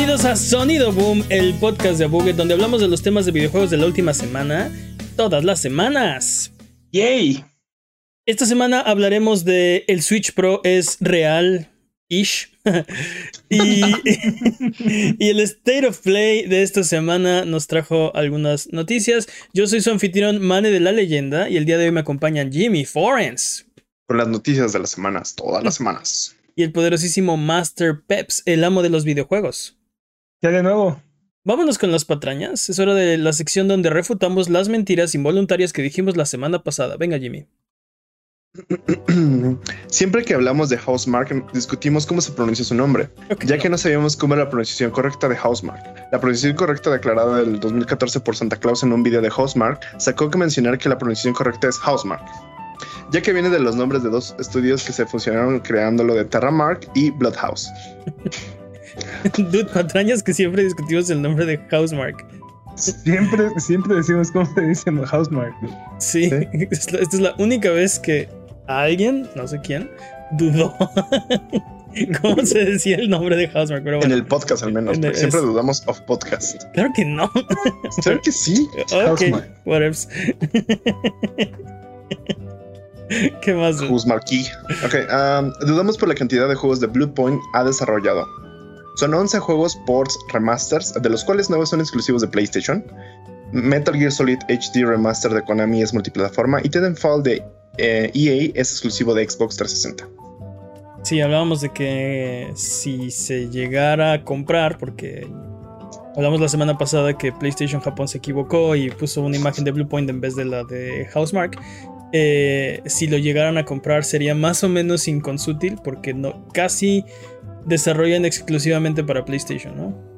Bienvenidos a Sonido Boom, el podcast de Buget, donde hablamos de los temas de videojuegos de la última semana, todas las semanas. ¡Yay! Esta semana hablaremos de el Switch Pro es real, ish. y, y el State of Play de esta semana nos trajo algunas noticias. Yo soy su anfitrión Mane de la Leyenda y el día de hoy me acompañan Jimmy Forens. Con las noticias de las semanas, todas las semanas. Y el poderosísimo Master Peps, el amo de los videojuegos. ¿Qué de nuevo? Vámonos con las patrañas. Es hora de la sección donde refutamos las mentiras involuntarias que dijimos la semana pasada. Venga, Jimmy. Siempre que hablamos de Housemark, discutimos cómo se pronuncia su nombre, ya no. que no sabíamos cómo era la pronunciación correcta de Housemark. La pronunciación correcta declarada del 2014 por Santa Claus en un video de Housemark sacó que mencionar que la pronunciación correcta es Housemark, ya que viene de los nombres de dos estudios que se fusionaron creándolo de Terramark y Bloodhouse. Dude, patrañas que siempre discutimos el nombre de Housemark. Siempre, siempre decimos cómo se dice Housemark. Sí, Sí. es la- esta es la única vez que alguien, no sé quién, dudó cómo se decía el nombre de Housemark. Pero En el podcast al menos, siempre es- dudamos of podcast. claro que no. Claro que sí. ok, whatevs. ¿Qué más? dude? Housemarquee. Ok, um, dudamos por la cantidad de juegos de Bluepoint ha desarrollado. Son 11 juegos ports remasters, de los cuales 9 son exclusivos de PlayStation. Metal Gear Solid HD Remaster de Konami es multiplataforma y Titanfall de eh, EA es exclusivo de Xbox 360. Sí, hablábamos de que si se llegara a comprar, porque hablamos la semana pasada que PlayStation Japón se equivocó y puso una imagen de Bluepoint en vez de la de Housemark. eh, si lo llegaran a comprar sería más o menos inconsútil porque no casi desarrollan exclusivamente para PlayStation, ¿no?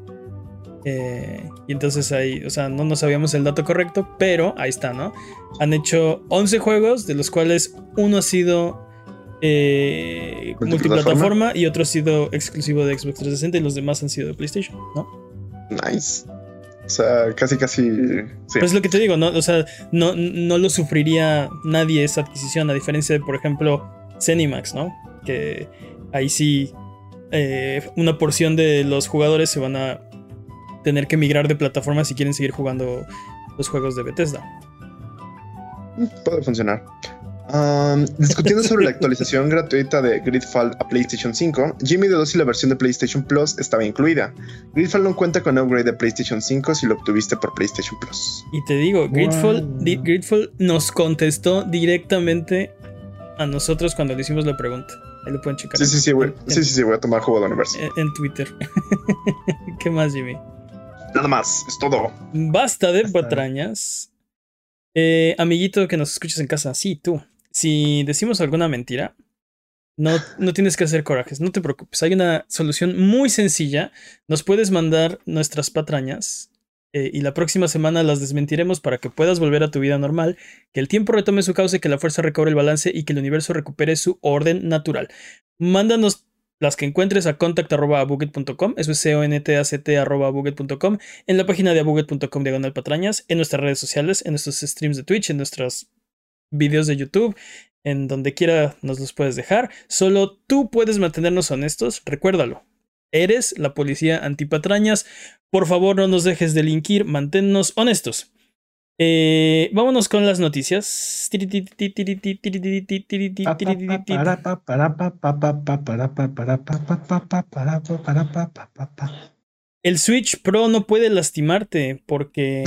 Eh, y entonces ahí, o sea, no nos sabíamos el dato correcto, pero ahí está, ¿no? Han hecho 11 juegos, de los cuales uno ha sido eh, ¿Multiplataforma? y otro ha sido exclusivo de Xbox 360 y los demás han sido de PlayStation, ¿no? Nice. O sea, casi, casi. Sí. Pues es lo que te digo, ¿no? O sea, no, no lo sufriría nadie esa adquisición, a diferencia de, por ejemplo, Zenimax, ¿no? Que ahí sí eh, una porción de los jugadores se van a tener que migrar de plataforma si quieren seguir jugando los juegos de Bethesda. Puede funcionar. Um, discutiendo sobre la actualización gratuita de Gridfall a PlayStation 5, Jimmy dudó si la versión de PlayStation Plus estaba incluida. Gridfall no cuenta con upgrade de PlayStation 5 si lo obtuviste por PlayStation Plus. Y te digo, Gridfall, Wow. Gridfall nos contestó directamente a nosotros cuando le hicimos la pregunta. Ahí lo pueden checar. Sí, sí, sí, güey. Sí, sí, sí, voy a tomar juego de universo. en- en Twitter. ¿Qué más, Jimmy? Nada más, es todo. Basta de Basta. patrañas. Eh, amiguito que nos escuchas en casa, sí, tú. Si decimos alguna mentira, no, no tienes que hacer corajes, no te preocupes. Hay una solución muy sencilla. Nos puedes mandar nuestras patrañas eh, y la próxima semana las desmentiremos para que puedas volver a tu vida normal, que el tiempo retome su cauce, que la fuerza recobre el balance y que el universo recupere su orden natural. Mándanos las que encuentres a contact.abuget.com, eso es c-o-n-t-a-c-t arroba abuget.com, en la página de abuget.com diagonal patrañas, en nuestras redes sociales, en nuestros streams de Twitch, en nuestros videos de YouTube, en donde quiera nos los puedes dejar. Solo tú puedes mantenernos honestos, recuérdalo. Eres la policía antipatrañas. Por favor, no nos dejes delinquir, manténnos honestos. Eh, vámonos con las noticias. El Switch Pro no puede lastimarte porque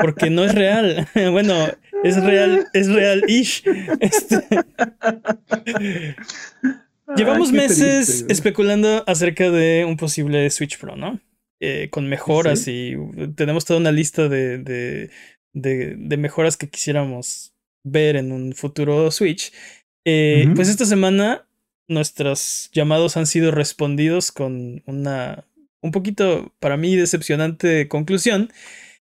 porque no es real. Bueno, es real, es real-ish. Este, Llevamos meses especulando acerca de un posible Switch Pro, ¿no? Eh, con mejoras y tenemos toda una lista de, de, de, de mejoras que quisiéramos ver en un futuro Switch. Eh. Pues esta semana nuestros llamados han sido respondidos con una un poquito, para mí, decepcionante conclusión.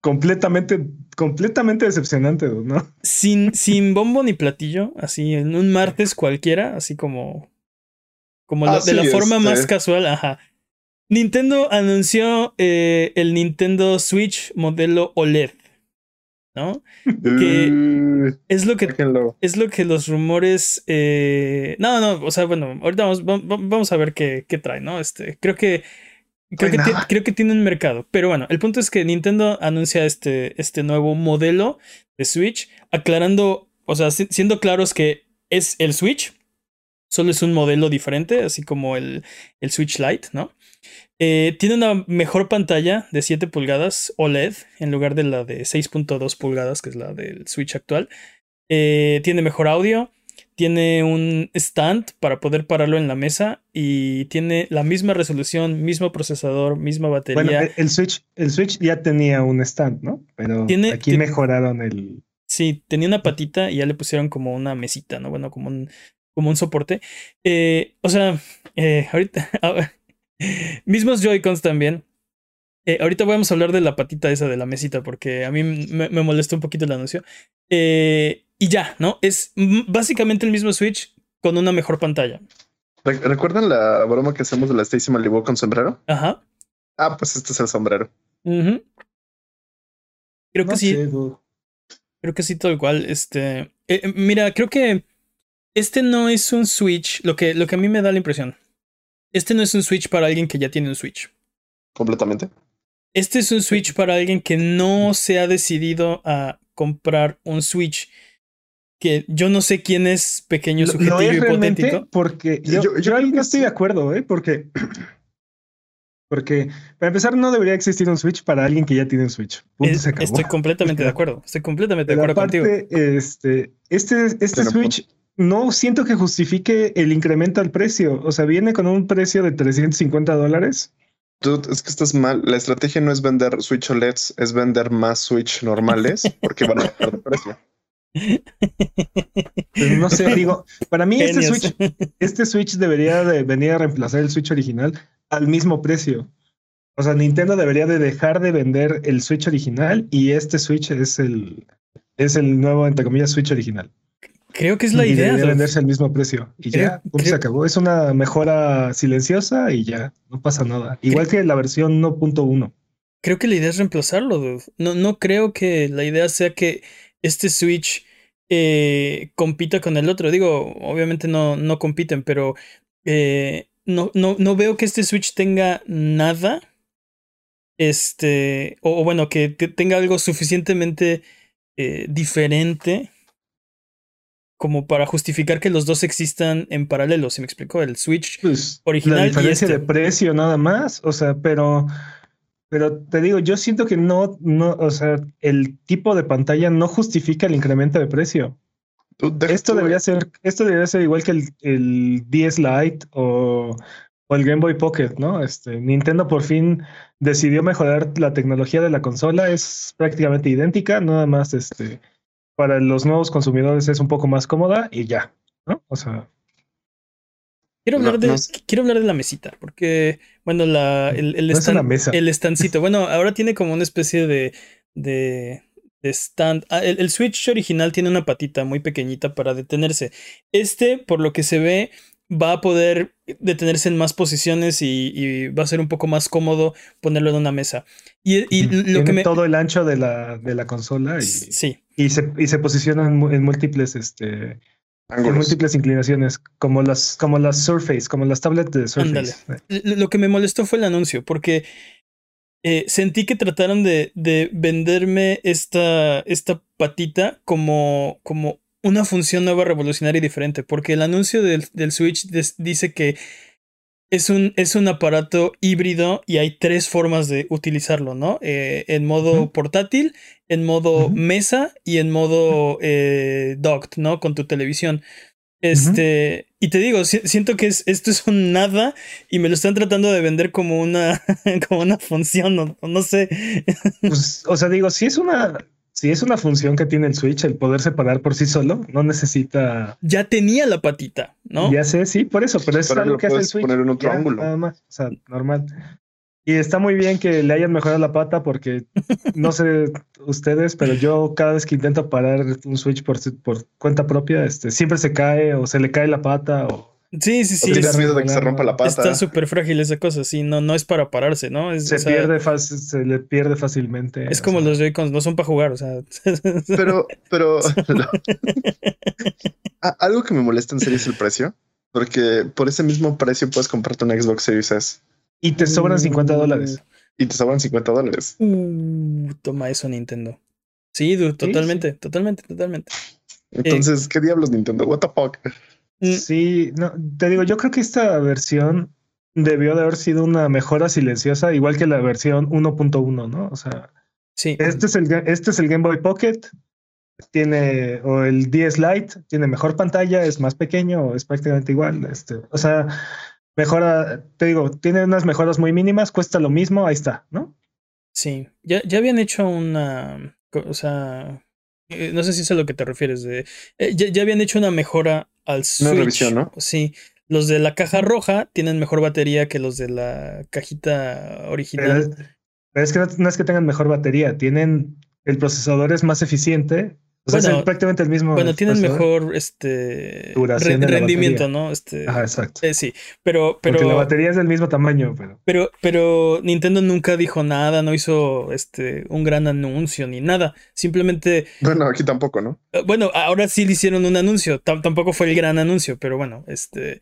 Completamente, completamente decepcionante, ¿no? Sin, sin bombo ni platillo, así en un martes cualquiera, así como, como Ah, de la forma este- más casual, ajá. Nintendo anunció eh, el Nintendo Switch modelo OLED. ¿no? Que Uh, es lo que es lo que los rumores. eh, No, no, o sea, bueno, ahorita vamos, va- va- vamos a ver qué, qué trae, ¿no? Este, creo que. Creo Trae que, ti- nada. creo que tiene un mercado. Pero bueno, el punto es que Nintendo anuncia este, este nuevo modelo de Switch, aclarando, o sea, si- siendo claros que es el Switch, solo es un modelo diferente, así como el, el Switch Lite, ¿no? Eh, tiene una mejor pantalla de 7 pulgadas OLED en lugar de la de 6.2 pulgadas, que es la del Switch actual. Eh, tiene mejor audio, tiene un stand para poder pararlo en la mesa y tiene la misma resolución, mismo procesador, misma batería. Bueno, el- Switch, el Switch ya tenía un stand, ¿no? Pero Tiene- aquí ti- mejoraron el. Sí, tenía una patita y ya le pusieron como una mesita, ¿no? Bueno, como un, como un soporte. Eh, o sea, eh, ahorita. mismos Joy-Cons también. Eh, ahorita vamos a hablar de la patita esa de la mesita porque a mí me, me molestó un poquito el anuncio. Eh, y ya, ¿no? Es básicamente el mismo Switch con una mejor pantalla. Re- ¿Recuerdan la broma que hacemos de la Stacy Malibu con sombrero? Ajá. Ah, pues este es el sombrero. Creo que sí. dude. Creo que sí, tal cual. Este. eh, mira, creo que este no es un Switch. Lo que, lo que a mí me da la impresión. Este no es un Switch para alguien que ya tiene un Switch. Completamente. Este es un Switch para alguien que no se ha decidido a comprar un Switch. Que yo no sé quién es pequeño subjetivo lo es realmente hipotético. porque Yo- yo, yo yo ahí creo que no estoy de acuerdo, ¿eh? Porque, porque para empezar no debería existir un Switch para alguien que ya tiene un Switch. Punto, Es- se acabó. estoy completamente de acuerdo. Estoy completamente de acuerdo contigo. aparte, este, este, este Pero, Switch no siento que justifique el incremento al precio. O sea, viene con un precio de 350 dólares. Dude, es que estás mal. La estrategia no es vender Switch OLEDs, es vender más Switch normales porque van a bajar de precio. Pero no sé, digo, para mí este. Switch, este Switch debería de venir a reemplazar el Switch original al mismo precio. O sea, Nintendo debería de dejar de vender el Switch original y este Switch es el, es el nuevo, entre comillas, Switch original. Creo que es la y idea. debería venderse al mismo precio. Y Creo- ya, creo- se acabó. Es una mejora silenciosa y ya, no pasa nada. Igual que la versión 1.1. Creo que la idea es reemplazarlo, dude. No, no creo que la idea sea que este Switch eh, compita con el otro. Digo, obviamente no, no compiten, pero eh, no, no, no veo que este Switch tenga nada. Este. O, o bueno, que, que tenga algo suficientemente eh, diferente como para justificar que los dos existan en paralelo. ¿Se me explicó? El Switch Pues Original la y este. de precio nada más. O sea, pero, pero te digo, yo siento que no, no, o sea, el tipo de pantalla no justifica el incremento de precio. Esto debería ser, esto debería ser igual que el, el 10 Lite o, o el Game Boy Pocket, ¿no? Este, Nintendo por fin decidió mejorar la tecnología de la consola, es prácticamente idéntica, nada más este, para los nuevos consumidores es un poco más cómoda y ya, ¿no? O sea, Quiero No, hablar de, no quiero hablar de la mesita, porque, bueno, la, el, el No es stand- una mesa. el standcito, bueno, ahora tiene como una especie de, de, de stand. Ah, el, el Switch original tiene una patita muy pequeñita para detenerse. Este, por lo que se ve, va a poder detenerse en más posiciones y, y va a ser un poco más cómodo ponerlo en una mesa. Y, y lo tiene que me... todo el ancho de la, de la consola y, Sí, y se, y se posiciona en, múltiples, este, en múltiples inclinaciones, como las, como las Surface, como las tablets de Surface. Lo lo que me molestó fue el anuncio, porque eh, sentí que trataron de, de venderme esta, esta patita como, como una función nueva, revolucionaria y diferente, porque el anuncio del, del Switch des- dice que es un, es un aparato híbrido y hay tres formas de utilizarlo, ¿no? Eh, en modo portátil, en modo mesa y en modo eh, docked, ¿no? Con tu televisión. Este, y te digo, si- siento que es, esto es un nada y me lo están tratando de vender como una, como una función, o, o no sé. Pues, o sea, digo, si es una, si es una función que tiene el Switch, el poder separar por sí solo, no necesita. Ya tenía la patita, ¿no? Ya sé, sí, por eso, pero es Pero algo lo que hace el Switch. poner en otro ya, ángulo. Nada más, o sea, normal. Y está muy bien que le hayan mejorado la pata porque no sé ustedes, pero yo cada vez que intento parar un Switch por, por cuenta propia, este, siempre se cae o se le cae la pata o, Sí, sí, O sí. tienes es- miedo de que se rompa la pata. Está súper frágil esa cosa, sí, no, no es para pararse, ¿no? Es, Se o sea, pierde fácil, se le pierde fácilmente. es como sea, los Joy-Cons, no son para jugar, o sea. Pero, pero A- algo que me molesta en serio es el precio. Porque por ese mismo precio puedes comprarte un Xbox Series S Y te sobran 50 dólares. y te sobran 50 dólares. Uh, toma eso, Nintendo. Sí, dude, totalmente, totalmente, totalmente. Entonces, ¿qué diablos Nintendo? What the fuck? Mm, Sí, no, te digo, yo creo que esta versión debió de haber sido una mejora silenciosa, igual que la versión 1.1, ¿no? O sea, Sí, este es el, este es el Game Boy Pocket, tiene, o el 10 Lite, tiene mejor pantalla, es más pequeño, es prácticamente igual. Este, o sea, mejora, te digo, tiene unas mejoras muy mínimas, cuesta lo mismo, ahí está, ¿no? sí. Ya, ya habían hecho una. O sea. Eh, No sé si es a lo que te refieres. De, eh, ya, ya habían hecho una mejora al Switch. revisión, ¿no? Sí. Los de la caja roja tienen mejor batería que los de la cajita Pero, original. es- pero es que no, no es que tengan mejor batería, tienen, el procesador es más eficiente, o sea, es Bueno, el- prácticamente el mismo. Bueno, tienen mejor este Duración de rendimiento. ¿no? Este, Ajá, exacto. eh, sí, pero, pero, Porque la batería es del mismo tamaño, pero. pero, pero Nintendo nunca dijo nada, no hizo este un gran anuncio ni nada. Simplemente, Bueno, aquí tampoco, ¿no? eh, bueno, ahora sí le hicieron un anuncio. Tam- tampoco fue el gran anuncio, pero bueno, este,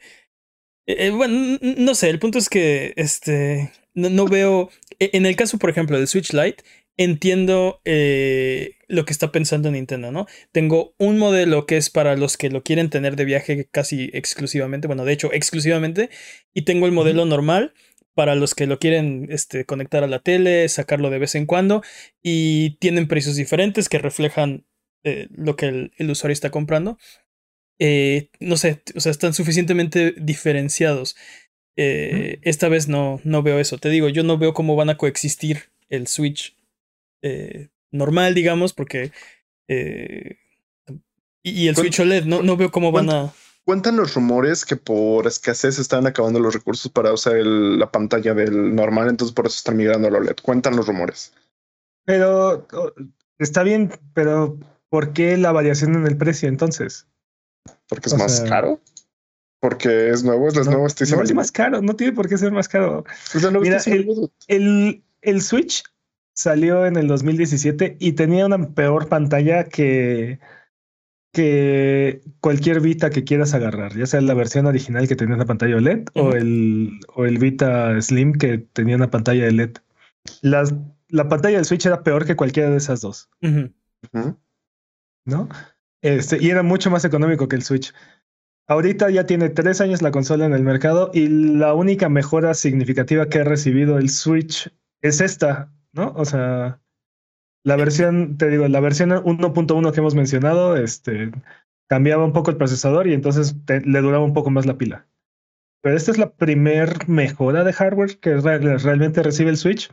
eh, bueno, no sé. El punto es que este no, no veo. e- En el caso, por ejemplo, del Switch Lite, entiendo eh, lo que está pensando Nintendo, ¿no? Tengo un modelo que es para los que lo quieren tener de viaje casi exclusivamente, bueno, de hecho, exclusivamente, y tengo el modelo normal para los que lo quieren este, conectar a la tele, sacarlo de vez en cuando, y tienen precios diferentes que reflejan eh, lo que el, el usuario está comprando. Eh, no sé, o sea, están suficientemente diferenciados. Eh, esta vez no, no veo eso. Te digo, yo no veo cómo van a coexistir el Switch eh, normal, digamos, porque. eh, y, y el ¿Cuán- Switch OLED, no, no veo cómo van a. Cuentan los rumores que por escasez están acabando los recursos para usar el- la pantalla del normal, entonces por eso están migrando al OLED. Cuentan los rumores. Pero está bien, pero ¿por qué la variación en el precio entonces? Porque es O más sea, caro. Porque es nuevo, es No, nuevo no sistema es más caro, no tiene por qué ser más caro. Mira, El, el Switch salió en el 2017 y tenía una peor pantalla que, que cualquier Vita que quieras agarrar, ya sea la versión original que tenía una pantalla OLED o, Ujú. el, o el Vita Slim que tenía una pantalla de LED. Las, la pantalla del Switch era peor que cualquiera de esas dos. ¿no? Este, y era mucho más económico que el Switch. Ahorita ya tiene tres años la consola en el mercado y la única mejora significativa que ha recibido el Switch es esta, ¿no? O sea, la versión, te digo, la versión 1.1 que hemos mencionado, este, cambiaba un poco el procesador y entonces te- le duraba un poco más la pila. Pero esta es la primer mejora de hardware que re- realmente recibe el Switch.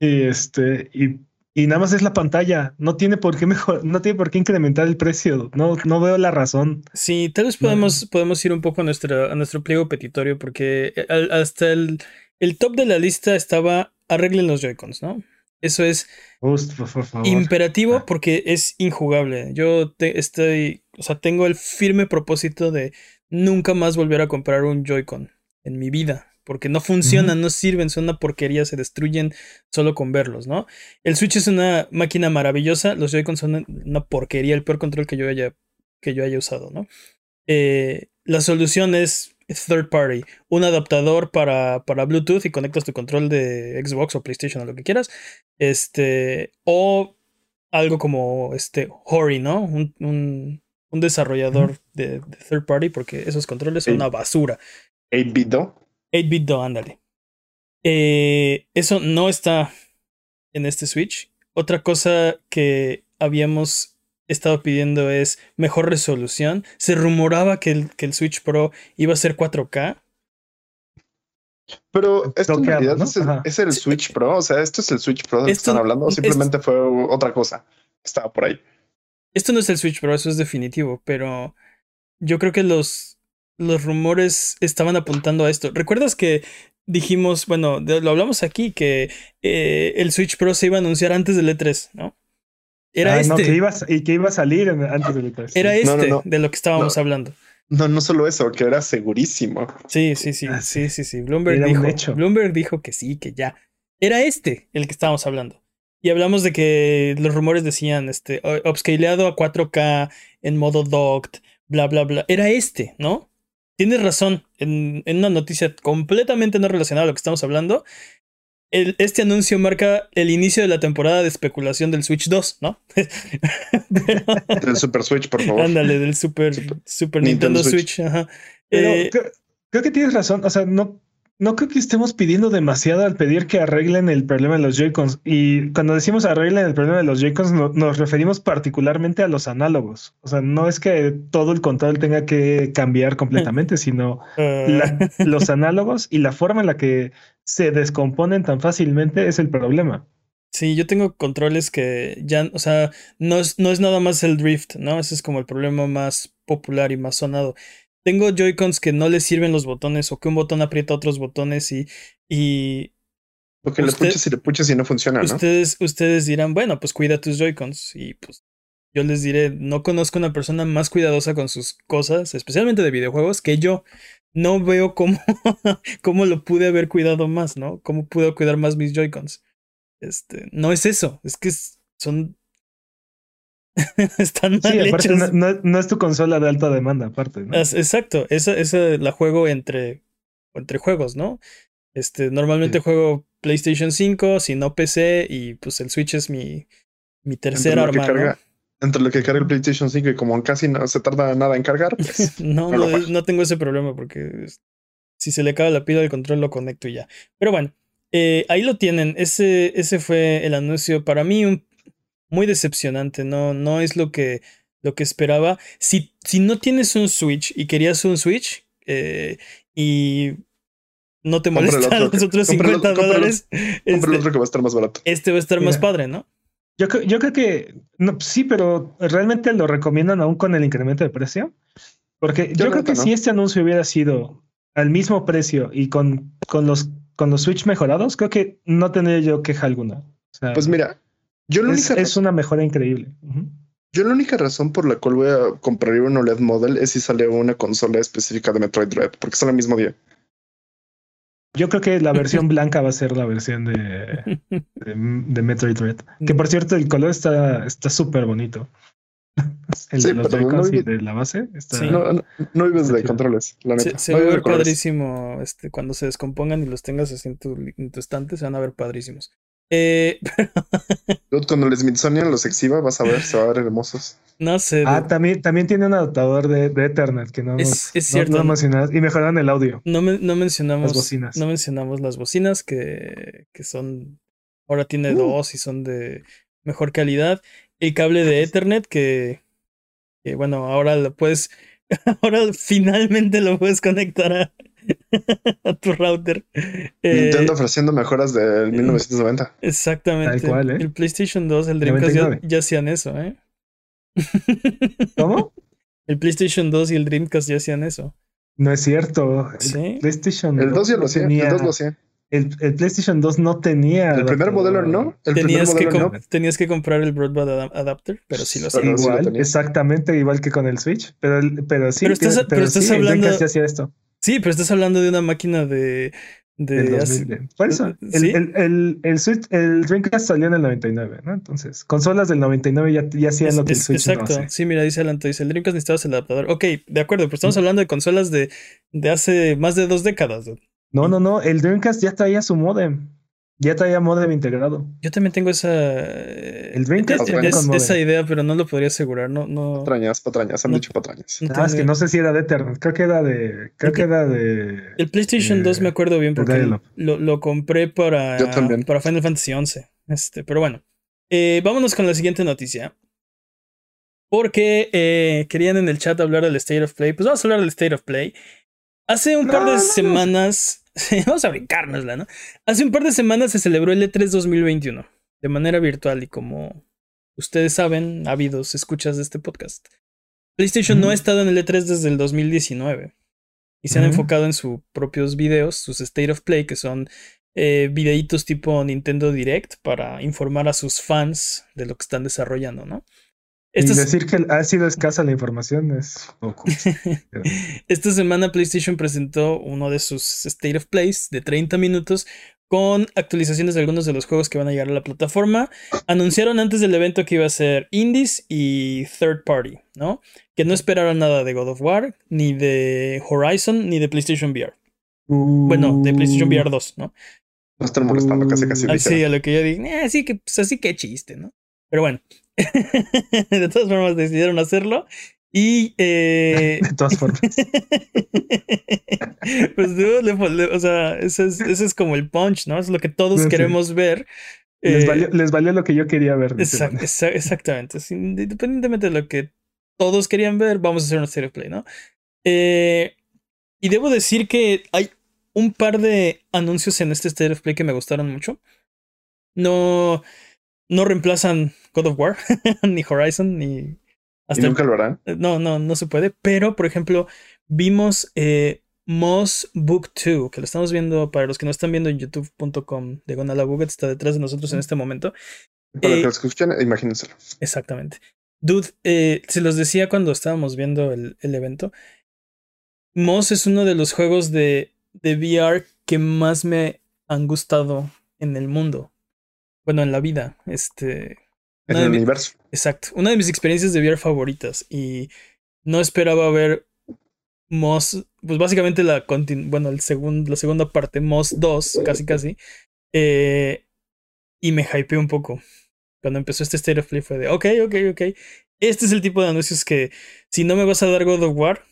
Y este, y y nada más es la pantalla. No tiene por qué mejor, no tiene por qué incrementar el precio. No, no veo la razón. Sí, tal vez No. podemos, podemos ir un poco a, nuestra, a nuestro pliego petitorio, porque eh, al- hasta el, el top de la lista estaba arreglen los Joy-Cons, ¿no? Eso es Ust, por, por favor. imperativo Ah. porque es injugable. Yo te- estoy, o sea, tengo el firme propósito de nunca más volver a comprar un Joy-Con en mi vida, porque no funcionan, no sirven, son una porquería, se destruyen solo con verlos, ¿no? El Switch es una máquina maravillosa, los Joy-Con son una porquería, el peor control que yo haya, que yo haya usado, ¿no? Eh, la solución es third party, un adaptador para, para Bluetooth y conectas tu control de Xbox o PlayStation o lo que quieras, este, o algo como este Hori, ¿no? Un, un, un desarrollador de, de third party, porque esos controles son una basura. 8-bit Do. 8-bit Do, ándale. Eh, eso no está en este Switch. Otra cosa que habíamos estado pidiendo es mejor resolución. Se rumoraba que el, que el Switch Pro iba a ser 4K. Pero esto en realidad ¿no? es, el, Ajá. es el Switch Pro. O sea, esto es el Switch Pro del que están hablando. O esto- simplemente fue otra cosa. Estaba por ahí. Esto no es el Switch Pro, eso es definitivo, pero yo creo que los, los rumores estaban apuntando a esto. ¿Recuerdas que dijimos, bueno, de- lo hablamos aquí, que eh, el Switch Pro se iba a anunciar antes del E3, ¿no? Era Ah, este. no, que iba, a- y que iba a salir en- antes del E3. Era este No, no, no. de lo que estábamos No. hablando. No, no solo eso, que era segurísimo. Sí, sí, sí, Ah, sí, sí, sí. Bloomberg dijo, hecho. Bloomberg dijo que sí, que ya. Era este el que estábamos hablando. Y hablamos de que los rumores decían, este, upscaleado a 4K en modo docked, bla, bla, bla. Era este, ¿no? Tienes razón. En, en una noticia completamente no relacionada a lo que estamos hablando, el- este anuncio marca el inicio de la temporada de especulación del Switch 2, ¿no? Pero- Del Super Switch, por favor. Ándale, del Super, Super- Super Nintendo, Nintendo Switch. Switch. ajá. Pero Eh, creo, creo que tienes razón. O sea, no, no creo que estemos pidiendo demasiado al pedir que arreglen el problema de los Joy-Cons. Y cuando decimos arreglen el problema de los Joy-Cons, no- nos referimos particularmente a los análogos. O sea, no es que todo el control tenga que cambiar completamente, sino eh, la- los análogos y la forma en la que se descomponen tan fácilmente es el problema. Sí, yo tengo controles que ya, o sea, no es, no es nada más el drift, ¿no? Ese es como el problema más popular y más sonado. Tengo Joy-Cons que no les sirven los botones o que un botón aprieta otros botones y, y Porque le Usted- puches y le puches y no funciona, ¿no? ustedes, ustedes dirán, bueno, pues cuida tus Joy-Cons y pues yo les diré, no conozco una persona más cuidadosa con sus cosas, especialmente de videojuegos, que yo. No veo cómo, cómo lo pude haber cuidado más, ¿no? Cómo pude cuidar más mis Joy-Cons. Este, no es eso, es que son. Están mal Sí, aparte hechos. no, no- no es tu consola de alta demanda, aparte. ¿no? As- Exacto, esa, esa la juego entre, entre juegos, ¿no? Este, normalmente Sí. juego PlayStation 5, si no PC, y pues el Switch es mi, mi tercer arma, carga- Entre lo que carga el PlayStation 5 y como casi no se tarda nada en cargar, pues, No, No no, tengo ese problema porque es- si se le acaba la pila del control lo conecto y ya. Pero bueno, eh, ahí lo tienen. Ese, ese fue el anuncio para mí un- muy decepcionante. No, no es lo que, lo que esperaba. Si, si no tienes un Switch y querías un Switch eh, y no te molestan otro los otros compra el- 50 compra el- dólares, el este, otro que va a estar más barato. este va a estar más Mira. padre, ¿no? Yo, creo- yo creo que no, sí, pero realmente lo recomiendan aún con el incremento de precio. Porque yo, Yo creo creo que que no. si este anuncio hubiera sido al mismo precio y con, con los con los Switch mejorados, creo que no tendría yo queja alguna. O sea, Pues mira, yo la, es, única es una mejora increíble. Yo la única razón por la cual voy a comprar un OLED model es si sale una consola específica de Metroid Dread, porque son el mismo día. Yo creo que la versión blanca va a ser la versión de, de, de Metroid Dread. Que por cierto, el color está está súper bonito. El Sí, de los pero no y de la base está. Sí. No, no, no vives de Chido. controles, la Se, neta. se No ver padrísimo este, cuando se descompongan y los tengas así en tu, en tu estante, se van a ver padrísimos. Eh, Dude, Cuando el Smithsonian los exhiba, vas a ver, se va a ver hermosos. no sé. Ah, dude. también, también tiene un adaptador de, de Ethernet que no, Es- cierto. no mencionas. Y mejoraron el audio. no, men- no mencionamos. Las bocinas. No mencionamos las bocinas que, que son. Ahora tiene Uh. dos y son de mejor calidad. El cable de Ethernet que. que, bueno, ahora lo puedes. Ahora finalmente lo puedes conectar a, a tu router. Eh, Nintendo ofreciendo mejoras del 1990. Exactamente. Tal cual, ¿eh? El PlayStation 2, el Dreamcast ya, 99. ya hacían eso, ¿eh? ¿Cómo? El PlayStation 2 y el Dreamcast ya hacían eso. No es cierto. El Sí. PlayStation El 2 ya lo hacía, el tenía- 2 lo hacía. el- el PlayStation 2 no tenía. El primer modelo no, el Tenías que, modelo com- no. tenías que comprar el broadband ada- adapter, pero sí lo Pero hacían. sí lo Igual, exactamente igual que con el Switch. Pero, el- pero sí, Pero estás- tiene- pero estás sí, el hablando- Dreamcast ya hacía esto. Sí, pero estás hablando de una máquina de. de 2000. Por eso, el, ¿Sí? el, el, el Switch, el Dreamcast salió en el 99, ¿no? Entonces, consolas del 99 ya, ya hacían es- lo que el Switch no exacto. hace. sí, mira, dice adelante, dice el Dreamcast necesitabas el adaptador. Ok, de acuerdo, pero estamos hablando de consolas de, de hace más de dos décadas. dude. No, no, no, el Dreamcast ya traía su modem. Ya traía modem integrado. Yo también tengo esa. El Dreamcast con modem. esa idea, pero no lo podría asegurar. No, no, Patrañas, patrañas, han No. dicho patrañas. no Ah, es que no sé si era de Ethernet, creo que era de. Creo que era de. El PlayStation eh, 2 me acuerdo bien de porque lo, lo compré para, Yo también. para Final Fantasy XI. Este, pero bueno, Eh, vámonos con la siguiente noticia. Porque eh, querían en el chat hablar del State of Play. Pues vamos a hablar del State of Play. Hace un par No, de no, no. semanas, vamos a brincárnosla, ¿no? Hace un par de semanas se celebró el E E3 2021 de manera virtual y como ustedes saben, ávidos escuchas de este podcast. PlayStation no ha estado en el E3 desde el 2019 y se han enfocado en sus propios videos, sus State of Play, que son eh, videitos tipo Nintendo Direct para informar a sus fans de lo que están desarrollando, ¿no? Y decir que ha sido escasa la información es poco. esta semana PlayStation presentó uno de sus State of Plays de 30 minutos con actualizaciones de algunos de los juegos que van a llegar a la plataforma. Anunciaron antes del evento que iba a ser indies y third party, ¿no? Que no esperaron nada de God of War, ni de Horizon, ni de PlayStation VR. Bueno, de PlayStation VR 2, ¿no? No están molestando, casi casi. Así dijeron. a lo que yo dije, "Eh, así que, pues así que chiste, ¿no? Pero bueno, de todas formas decidieron hacerlo. Y eh, De todas formas. pues dude, le- le- o sea, ese es, ese es como el punch, ¿no? Es lo que todos Sí. queremos ver. Les, Eh, valió, les valió lo que yo quería ver. exact- exa- exactamente. Independientemente de lo que todos querían ver, vamos a hacer una serie play, ¿no? Eh, y debo decir que hay un par de anuncios en este State of Play que me gustaron mucho. No, no reemplazan God of War, ni Horizon, ni Y hasta el nunca lo harán. no, no, no se puede. Pero, por ejemplo, vimos eh, Moss Book 2, que lo estamos viendo para los que no están viendo en youtube.com. Diagonal a Buget está detrás de nosotros en este momento. Para Eh, que escuchen, imagínenselo. Exactamente. Dude, eh, se los decía cuando estábamos viendo el, el evento. Moss es uno de los juegos de, de VR que más me han gustado en el mundo. Bueno, en la vida. Este. En el mi- universo. Exacto. Una de mis experiencias de VR favoritas. Y no esperaba ver Moss. Pues básicamente la bueno, el segun- la segunda parte, Moss 2, casi casi. eh, y me hypeé un poco. Cuando empezó este State of Play fue de, ok, ok, ok. Este es el tipo de anuncios que si no me vas a dar God of War,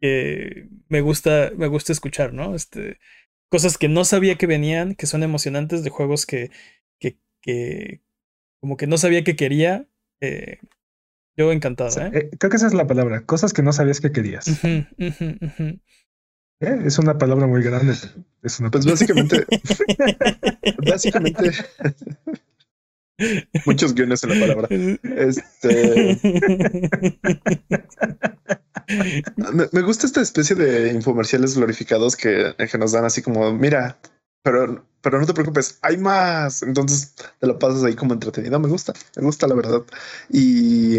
que me gusta, me gusta escuchar, ¿no? Este, cosas que no sabía que venían, que son emocionantes de juegos que, que, como que no sabía que quería. eh, yo encantado, O sea, ¿eh? eh, creo que esa es la palabra. Cosas que no sabías que querías. Eh, Es una palabra muy grande. Es una Pues básicamente, básicamente, muchos guiones en la palabra. Este, me, me gusta esta especie de infomerciales glorificados que, que nos dan así como, mira, pero, pero no te preocupes, hay más. Entonces te lo pasas ahí como entretenido. Me gusta, me gusta la verdad. Y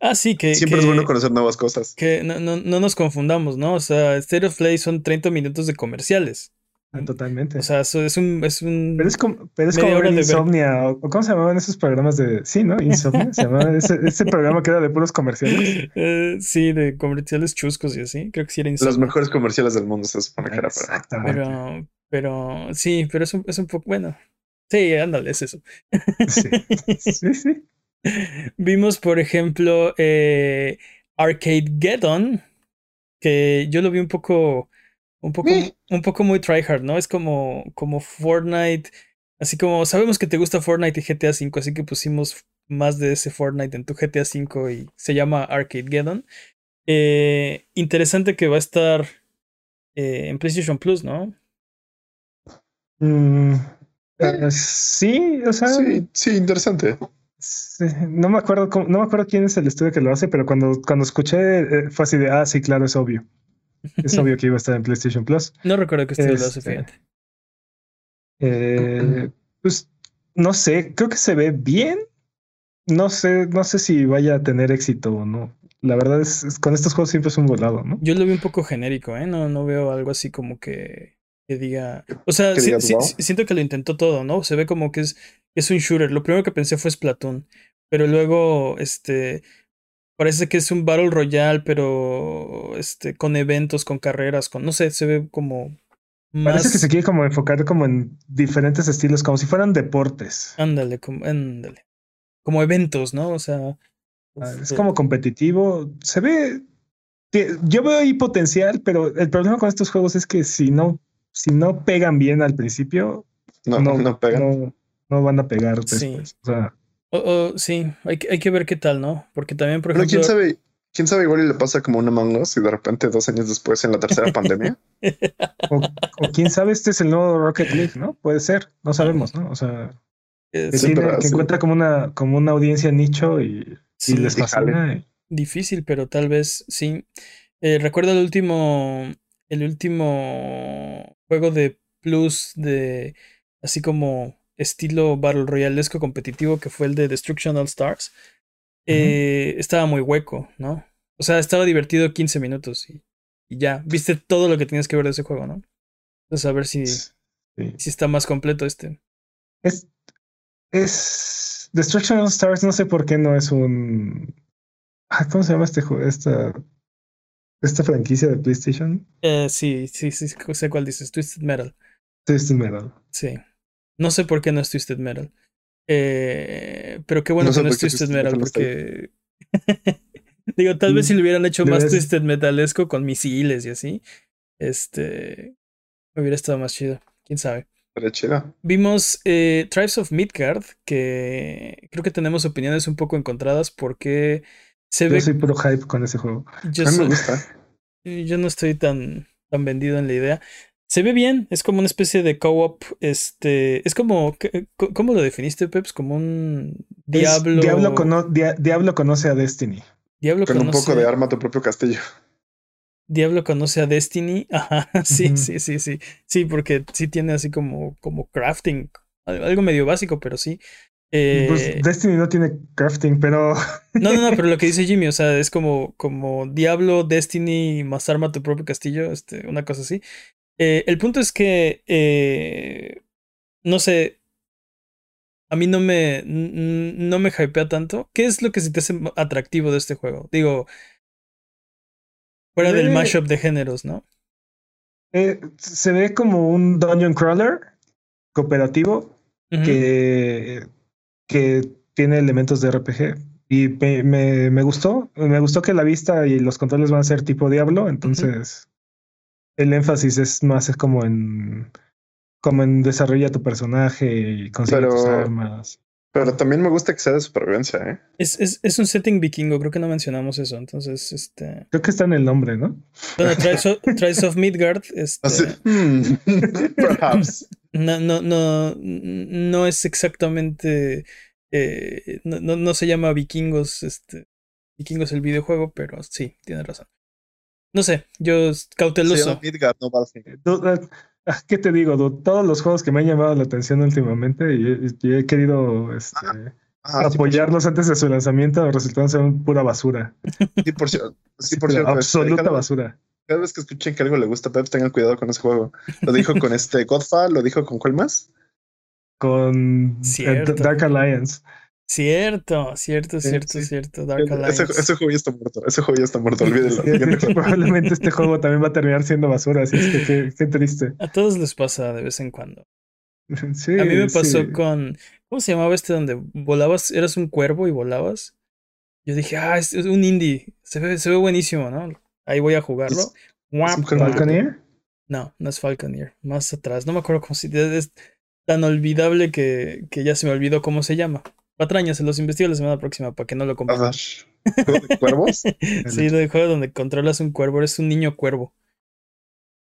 ah, sí, que. siempre que- es bueno conocer nuevas cosas. Que no, no, no nos confundamos, ¿no? O sea, State of Play son 30 minutos de comerciales. Ah, Totalmente. O sea, eso es un. Es un pero es como, pero es como ver Insomnia. O, ¿Cómo se llamaban esos programas de. Sí, ¿no? Insomnia. Se llamaba ese, ese programa que era de puros comerciales. Eh, sí, de comerciales chuscos y así. Creo que sí era Los Insomnia. mejores comerciales del mundo se supone que era para. Exactamente. Pero, pero sí, pero es un, es un poco. Bueno. Sí, ándale, es eso. Sí, sí, sí. Vimos, por ejemplo, eh, Arcade Geddon, que yo lo vi un poco, un poco, Eh. un poco muy tryhard, ¿no? Es como, como Fortnite, así como sabemos que te gusta Fortnite y GTA V, así que pusimos más de ese Fortnite en tu GTA V y se llama Arcade Geddon. Eh, interesante que va a estar eh, en PlayStation Plus, ¿no? Mm, eh, sí, o sea, Sí, sí, interesante. sí, no me acuerdo cómo- no me acuerdo quién es el estudio que lo hace, pero cuando, cuando escuché eh, fue así de, ah, sí, claro, es obvio. Es obvio que iba a estar en PlayStation Plus. No recuerdo que estudio lo hace, Este, fíjate. Eh, pues no sé, creo que se ve bien. No sé, no sé si vaya a tener éxito o no. La verdad es, es- con estos juegos siempre es un volado, ¿no? Yo lo vi un poco genérico, ¿eh? No, no veo algo así como que, que diga. O sea, siento que lo intentó todo, ¿no? Se ve como que es, es un shooter. Lo primero que pensé fue Splatoon. Pero luego, este. Parece que es un Battle Royale, pero este, con eventos, con carreras, con. No sé, se ve como. Parece Más. que se quiere como enfocar como en diferentes estilos, como si fueran deportes. Ándale, como, ándale. Como eventos, ¿no? O sea. Ah, Es este, como competitivo. Se ve. Yo veo ahí potencial, pero el problema con estos juegos es que si no, si no pegan bien al principio, No, no, no, pegan. no, no van a pegar Sí. después. O sea, o- o- sí, hay, que- hay que ver qué tal, ¿no? Porque también, por Pero ejemplo. quién sabe, quién sabe igual y le pasa como una Among Us y de repente dos años después en la tercera pandemia. o, o quién sabe, este es el nuevo Rocket League, ¿no? Puede ser, no sabemos, ¿no? O sea, es que, Sí, pero que sí. encuentra como una, como una audiencia nicho y, sí, les y fascina. y- Difícil, pero tal vez sí. Eh, recuerdo el último. El último juego de Plus de. Así como estilo Battle Royalesco competitivo que fue el de Destruction All Stars. eh, estaba muy hueco, ¿no? O sea, estaba divertido 15 minutos y, y ya. Viste todo lo que tenías que ver de ese juego, ¿no? Entonces, a ver si, Sí. si está más completo este. Es, es Destruction All Stars, no sé por qué no es un. Ah, ¿Cómo se llama este juego? Esta, esta franquicia de PlayStation. Eh, sí, sí, sí, sé cuál dices. Twisted Metal. Twisted Metal. Sí. No sé por qué no es Twisted Metal. Eh, pero qué bueno No sé que no es Twisted Twisted Metal, porque. Digo, tal vez si lo hubieran hecho más Debes- Twisted Metalesco con misiles y así. Este. Hubiera estado más chido. Quién sabe. Pero chido. Vimos eh, Tribes of Midgard, que creo que tenemos opiniones un poco encontradas porque se ve. Yo soy puro hype con ese juego. yo A mí me gusta. yo no estoy tan, tan vendido en la idea. Se ve bien, es como una especie de co-op. Este. Es como. ¿qué- co- ¿Cómo lo definiste, Peps? Como un Diablo. Diablo, cono- Dia- Diablo conoce a Destiny. Diablo Con un conoce, poco de arma tu propio castillo. Diablo conoce a Destiny. Ajá, sí, sí, sí, sí. Sí, porque sí tiene así como, como crafting. al- Algo medio básico, pero sí. Eh, Pues Destiny no tiene crafting, pero No, no, no, pero lo que dice Jimmy, o sea, es como, como Diablo, Destiny más arma tu propio castillo, este, una cosa así. Eh, el punto es que, eh, no sé, a mí no me, no me hypea tanto. ¿Qué es lo que se te hace atractivo de este juego? Digo, fuera del mashup de géneros, ¿no? se ve como un dungeon crawler cooperativo que, que tiene elementos de RPG. Y me, me, me gustó. Me gustó que la vista y los controles van a ser tipo Diablo. Entonces, el énfasis es más es como en como en desarrolla tu personaje y consigue Pero- tus armas. Pero también me gusta que sea de supervivencia, ¿eh? Es, es, es un setting vikingo, creo que no mencionamos eso. Entonces, este. Creo que está en el nombre, ¿no? Bueno, Trials of, Trials of Midgard, este. Así. hmm, Perhaps. No, no, no, no es exactamente. eh, no, no, no se llama Vikingos, este. Vikingos el videojuego, pero sí, tiene razón. No sé, yo cauteloso. Midgard, no ah, ah, ¿Qué te digo? Todos los juegos que me han llamado la atención últimamente y, he- y he querido este, Ah, por apoyarlos antes de su lanzamiento resultaron ser pura basura. Sí, por cierto. Sí, por cierto. este, absoluta basura. Cada vez que escuchen que algo le gusta a Pep, tengan cuidado con ese juego. Lo dijo con este Godfall, lo dijo con cuál más. Con eh, Cierto. Dark Alliance. Cierto, cierto, Sí, cierto, sí. cierto. Dark Alliance. ese juego ya está muerto. Ese juego ya está muerto. Sí, juego. probablemente este juego también va a terminar siendo basura, así es que qué, qué triste. A todos les pasa de vez en cuando. Sí, A mí me pasó sí. con. ¿Cómo se llamaba este donde volabas? Eras un cuervo y volabas. Yo dije, ah, es, es un indie. Se ve, se ve buenísimo, ¿no? Ahí voy a jugarlo. Es- Guap. Falconeer. No, no es Falconeer. Más atrás. No me acuerdo cómo se Es tan olvidable que, que ya se me olvidó cómo se llama. Patrañas, se los investigo la semana próxima para que no lo compren. ¿Juego de cuervos? Sí, el juego donde controlas un cuervo, eres un niño cuervo.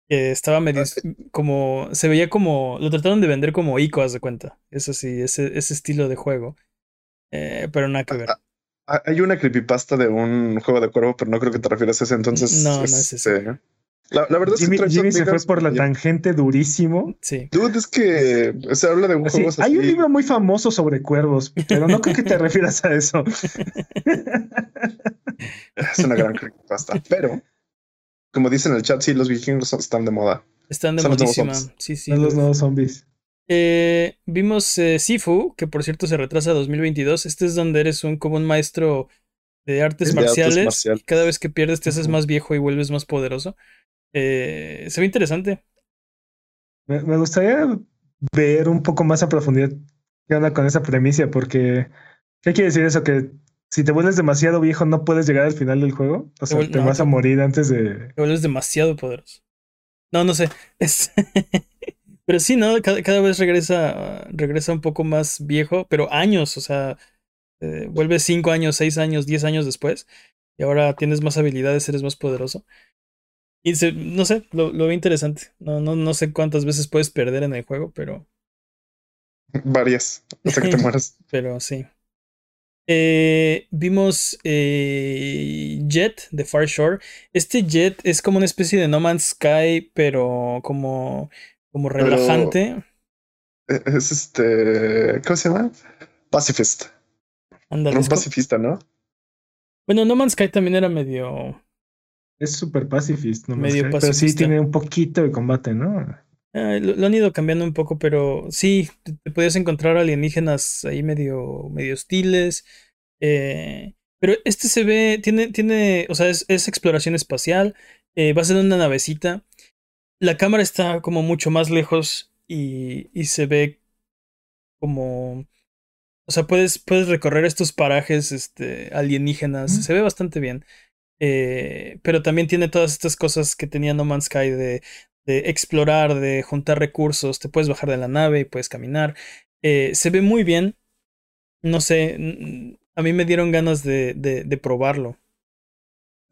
Que estaba medio como. Se veía como. Lo trataron de vender como Ico, haz de cuenta. Eso sí, ese, ese estilo de juego. Eh, pero nada que ver. Ah, Hay una creepypasta de un juego de cuervo, pero no creo que te refieras a ese. Entonces, No, no es ese. este, La, la verdad Jimmy, es que Jimmy se fue por la ya- tangente durísimo. Sí. Dude, es que se habla de un juego así. hay un libro muy famoso sobre cuervos, pero no creo que te refieras a eso. Es una gran creepypasta. Pero, como dice en el chat, sí, los vikingos son- están de moda. Están de modísima. zombies. Sí, sí. Son los nuevos zombies. Eh, vimos eh, Sifu, que por cierto se retrasa a 2022. Este es donde eres un como un maestro de artes, De artes marciales, y cada vez que pierdes te haces más viejo y vuelves más poderoso. Eh, se ve interesante. Me, me gustaría ver un poco más a profundidad qué onda con esa premisa, porque ¿qué quiere decir eso? Que si te vuelves demasiado viejo no puedes llegar al final del juego. O sea, te no, vas a morir antes de. Te vuelves demasiado poderoso. No, no sé. Es- pero sí, ¿no? Cada, cada vez regresa, regresa un poco más viejo, pero años, o sea, eh, vuelves 5 años, 6 años, 10 años después, y ahora tienes más habilidades, eres más poderoso. Y se- no sé, lo, lo veo interesante. No, no, no sé cuántas veces puedes perder en el juego, pero, Varias, hasta que te mueras. pero sí. Eh, vimos eh, Jet de Far Shore. Este Jet es como una especie de No Man's Sky, pero como, como relajante. E- Es este. ¿Cómo se llama? Pacifist. Ándale, Un pacifista, ¿no? Bueno, No Man's Sky también era medio. Es súper pacifist, no Medio Pero sí pacifista. tiene un poquito de combate, ¿no? Ah, lo, lo han ido cambiando un poco, pero sí, te, te podías encontrar alienígenas ahí medio, medio hostiles. eh, pero este se ve, tiene, tiene, o sea, es, es exploración espacial. eh, vas en una navecita. La cámara está como mucho más lejos y, y se ve como, o sea, puedes, puedes recorrer estos parajes este, alienígenas. Mm. Se ve bastante bien. Eh, pero también tiene todas estas cosas que tenía No Man's Sky de, de explorar, de juntar recursos. Te puedes bajar de la nave y puedes caminar. Eh, se ve muy bien. No sé, a mí me dieron ganas de, de, de probarlo.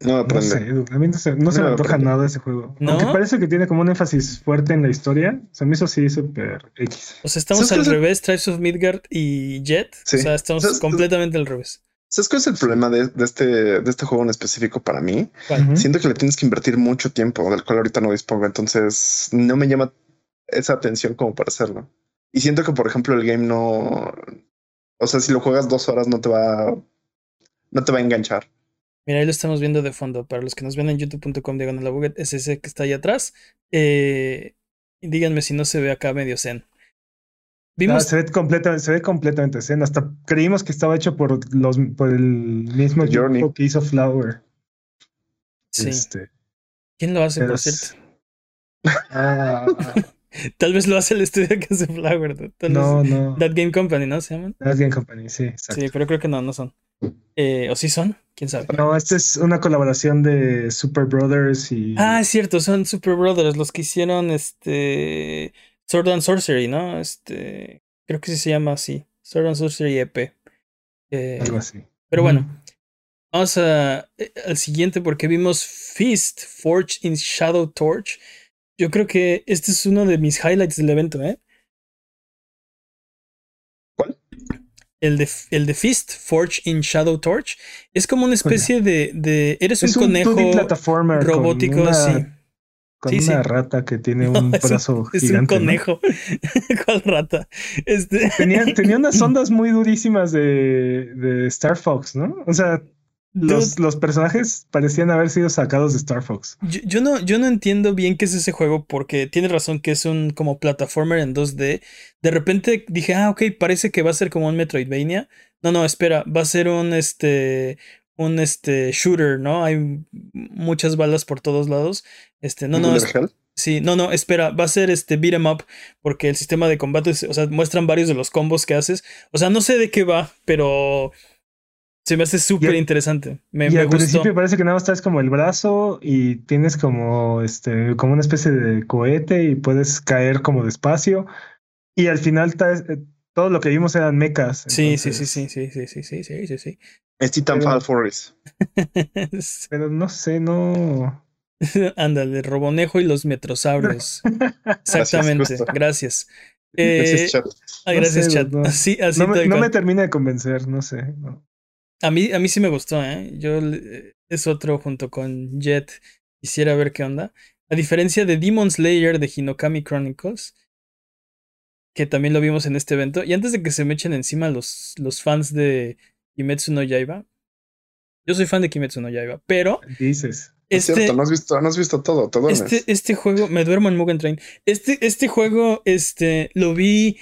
No me No sé, a mí no se, no se No me me antoja nada ese juego. ¿No? Aunque parece que tiene como un énfasis fuerte en la historia, se me hizo así súper X. O sea, estamos ¿Sabes al el- revés, Tribes of Midgard y Jet. Sí. O sea, estamos ¿Sabes- completamente al revés. ¿Sabes cuál es el problema de, de este, de este juego en específico para mí? Siento que le tienes que invertir mucho tiempo, del cual ahorita no dispongo. Entonces no me llama esa atención como para hacerlo. Y siento que, por ejemplo, el game no. O sea, si lo juegas dos horas, no te va. No te va a enganchar. Mira, ahí lo estamos viendo de fondo. Para los que nos ven en youtube.com diagonal es ese que está ahí atrás. Eh, y díganme si no se ve acá medio zen. Ah, Vimos. se, ve completa, se ve completamente zen. Hasta creímos que estaba hecho por, los, por el mismo Journey. que hizo Flower. sí. Este, ¿Quién lo hace, pero por es- cierto? Ah, Tal vez lo hace el estudio que hace Flower. ¿no? Tal no, vez no. That Game Company, ¿no? Se llaman. That's Game Company, sí, exacto. Sí, pero creo que no, no son. Eh, ¿O sí son? ¿Quién sabe? No, esta es una colaboración de Super Brothers y. Ah, es cierto, son Super Brothers los que hicieron este Sword and Sorcery, ¿no? Este, creo que sí se llama así, Sword and Sorcery EP. Eh, algo así. pero bueno, vamos a, eh, al siguiente porque vimos Fist Forge in Shadow Torch. Yo creo que este es uno de mis highlights del evento, ¿eh? ¿Cuál? El de, el de Fist Forge in Shadow Torch. Es como una especie de, de eres un Es un 2D conejo plataformer con robótico, una- sí. Con Sí, una sí. rata que tiene No, un es un- brazo Es un gigante. ¿no? conejo. ¿Cuál rata? Este. Tenía, tenía unas ondas muy durísimas de, de Star Fox, ¿no? O sea, los, los personajes parecían haber sido sacados de Star Fox. Yo, yo no, yo no entiendo bien qué es ese juego porque tiene razón que es un como plataformer en 2D. De repente dije, ah, ok, parece que va a ser como un Metroidvania. No, no, espera, va a ser un este un este shooter, ¿no? Hay muchas balas por todos lados. Este, no, no, es- sí, no, no, espera, va a ser este beat 'em up porque el sistema de combate, es- o sea, muestran varios de los combos que haces. O sea, no sé de qué va, pero se me hace súper interesante. Me, y me al gustó. principio parece que nada más traes como el brazo y tienes como este, como una especie de cohete y puedes caer como despacio. Y al final traes- eh, todo lo que vimos eran mechas. Sí, sí, sí, entonces- sí, sí, sí, sí, sí, sí, sí, sí. Es Titanfall Forest. Pero no sé, no. Ándale, Robonejo y los Metrosaurios. Exactamente, justo. gracias. Eh, Gracias, chat. ah, No gracias, sé, chat. no. Así, así No me, no me termina de convencer, no sé. no. A mí, a mí sí me gustó, ¿eh? Yo es otro junto con Jet. Quisiera ver qué onda. A diferencia de Demon Slayer de Hinokami Chronicles, que también lo vimos en este evento. Y antes de que se me echen encima los, los fans de Kimetsu no Yaiba, yo soy fan de Kimetsu no Yaiba, pero Dices. Es este, cierto, no has visto, no has visto todo, te duermes. Este, este juego, me duermo en Mugen Train. Este, este juego, este, lo vi.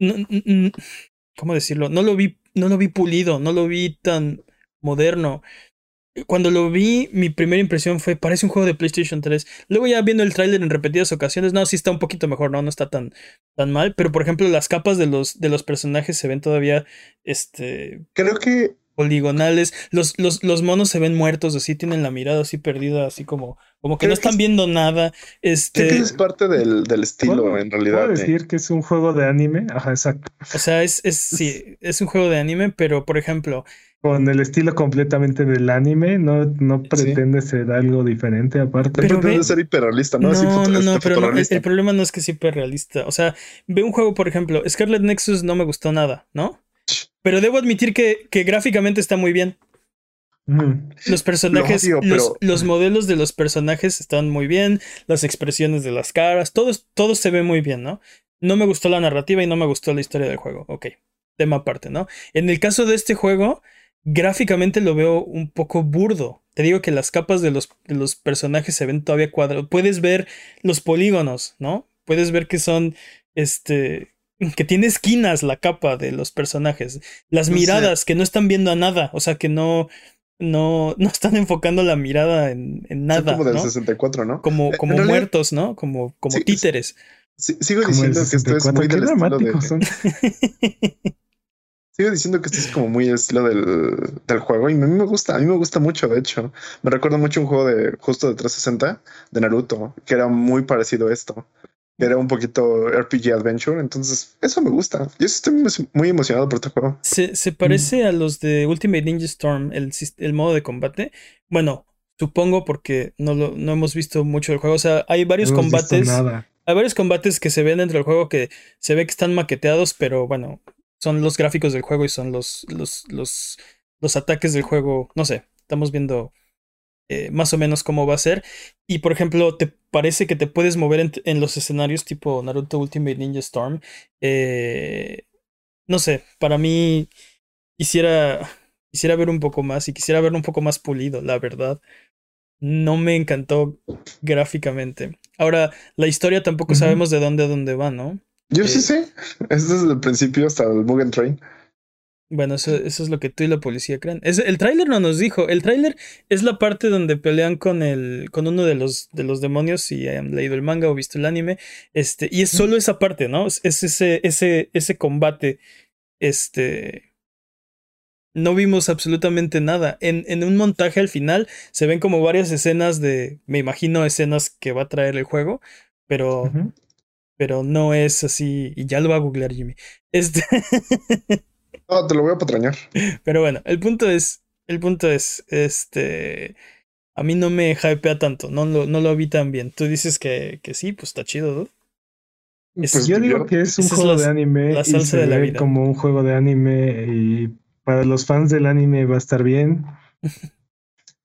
no- ¿Cómo decirlo? No lo vi, no lo vi pulido, no lo vi tan moderno. Cuando lo vi, mi primera impresión fue, parece un juego de PlayStation 3. Luego ya viendo el tráiler en repetidas ocasiones, no, sí está un poquito mejor, no, no está tan, tan mal. Pero por ejemplo, las capas de los, de los personajes se ven todavía, este, Creo que poligonales. Los, los, los monos se ven muertos, así tienen la mirada así perdida, así como, como que Creo no que están es- viendo nada. creo que Este, eso es parte del, del estilo, ¿Puedo- en realidad. ¿Puedo eh. decir que es un juego de anime? Ajá, exacto. o sea, es, es, sí, es un juego de anime, pero por ejemplo, Con el estilo completamente del anime, no, no pretende ser algo diferente aparte. Pero Pretende ve- ser hiperrealista, ¿no? no, Así no, no, este, pero no, el, el problema no es que sea hiperrealista. O sea, ve un juego, por ejemplo, Scarlet Nexus no me gustó nada, ¿no? Pero debo admitir que, que gráficamente está muy bien. Los personajes, odio, los, pero- los modelos de los personajes están muy bien, las expresiones de las caras, todo, se ve muy bien, ¿no? No me gustó la narrativa y no me gustó la historia del juego. Ok, tema aparte, ¿no? En el caso de este juego, gráficamente lo veo un poco burdo. Te digo que las capas de los, de los personajes se ven todavía cuadrados. Puedes ver los polígonos, ¿no? Puedes ver que son, este, que tiene esquinas la capa de los personajes. Las No sé. miradas que no están viendo a nada, o sea, que no, no, no están enfocando la mirada en, en Son nada, como del ¿no? 64, ¿no? Como, realidad- muertos, ¿no? Como, como Sí, títeres. Sí, sigo Como diciendo que esto es 64. muy del estilo de. son. Sigo diciendo que esto es como muy el estilo del, del juego y a mí me gusta, a mí me gusta mucho, de hecho. Me recuerda mucho un juego de justo de 360 de Naruto, que era muy parecido a esto. Era un poquito RPG Adventure, entonces eso me gusta. Yo estoy muy- emocionado por este juego. Se, se parece a los de Ultimate Ninja Storm, el, el modo de combate. Bueno, supongo porque no, lo, no hemos visto mucho del juego. O sea, hay varios No combates. Nada. Hay varios combates que se ven dentro del juego que se ve que están maqueteados, pero bueno, son los gráficos del juego y son los, los, los, los ataques del juego. No sé, estamos viendo eh, más o menos cómo va a ser. Y por ejemplo, ¿te parece que te puedes mover en, en los escenarios tipo Naruto Ultimate Ninja Storm? Eh, no sé, para mí quisiera, quisiera ver un poco más y quisiera verlo un poco más pulido, la verdad. No me encantó gráficamente. Ahora, la historia tampoco sabemos de dónde a dónde va, ¿no? Yo sí Eh, sé, es desde el principio hasta el Mugen Train. Bueno, eso, eso es lo que tú y la policía creen. Es, el tráiler no nos dijo. El tráiler es la parte donde pelean con el, con uno de los, de los demonios, si han leído el manga o visto el anime. Este, y es solo esa parte, ¿no? Es, es ese, ese, ese combate. Este. No vimos absolutamente nada. En, en un montaje al final se ven como varias escenas de. Me imagino escenas que va a traer el juego. Pero. Pero no es así. Y ya lo va a googlear Jimmy. Este. No, te lo voy a patrañar. Pero bueno, el punto es, el punto es, este, a mí no me hypea tanto, no lo, no lo vi tan bien. Tú dices que, que sí, pues está chido, ¿no? Es- Pues Yo digo que es un es juego la- de anime la y se de la ve vida. como un juego de anime y para los fans del anime va a estar bien.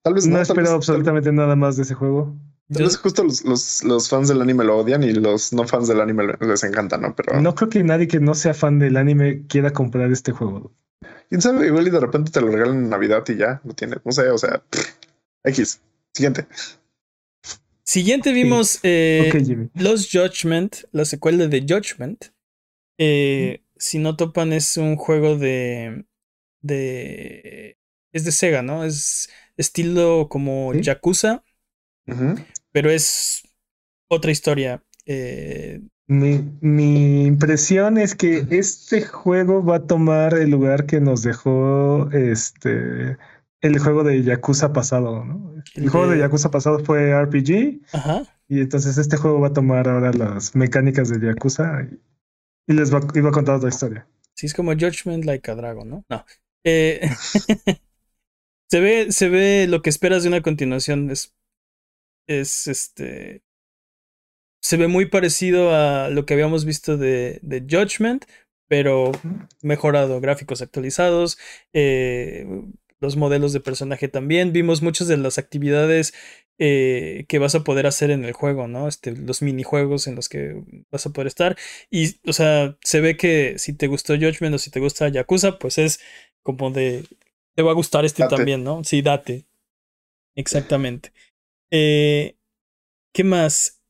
Tal vez No, no, espero vez- absolutamente nada más de ese juego. Vez justo los, los, los fans del anime lo odian y los no fans del anime le- les encanta, ¿no? Pero No creo que nadie que no sea fan del anime quiera comprar este juego. quién sabe, igual y de repente te lo regalan en Navidad y ya lo tienes. No sé, o sea, pff, X. Siguiente. Siguiente vimos eh, ok, Jimmy. Lost Judgment, la secuela de Judgment. Eh, si no topan, es un juego de. de. Es de Sega, ¿no? Es estilo como Sí. Yakuza, Ujú. Pero es otra historia. Eh, Mi, mi impresión es que este juego va a tomar el lugar que nos dejó este el juego de Yakuza pasado, ¿no? El El juego de de- Yakuza pasado fue RPG ajá. y entonces este juego va a tomar ahora las mecánicas de Yakuza y, y les va, y va a contar otra historia. Sí, es como Judgment Like a Dragon, ¿no? No. Eh, se ve, se ve lo que esperas de una continuación. Es, es este. Se ve muy parecido a lo que habíamos visto de, de Judgment, pero mejorado. Gráficos actualizados. eh, los modelos de personaje también. Vimos muchas de las actividades eh, que vas a poder hacer en el juego, ¿no? Este, los minijuegos en los que vas a poder estar. Y, o sea, se ve que si te gustó Judgment o si te gusta Yakuza, pues es como de. Te va a gustar este Date. también, ¿no? Sí, date. Exactamente. Eh, ¿Qué más?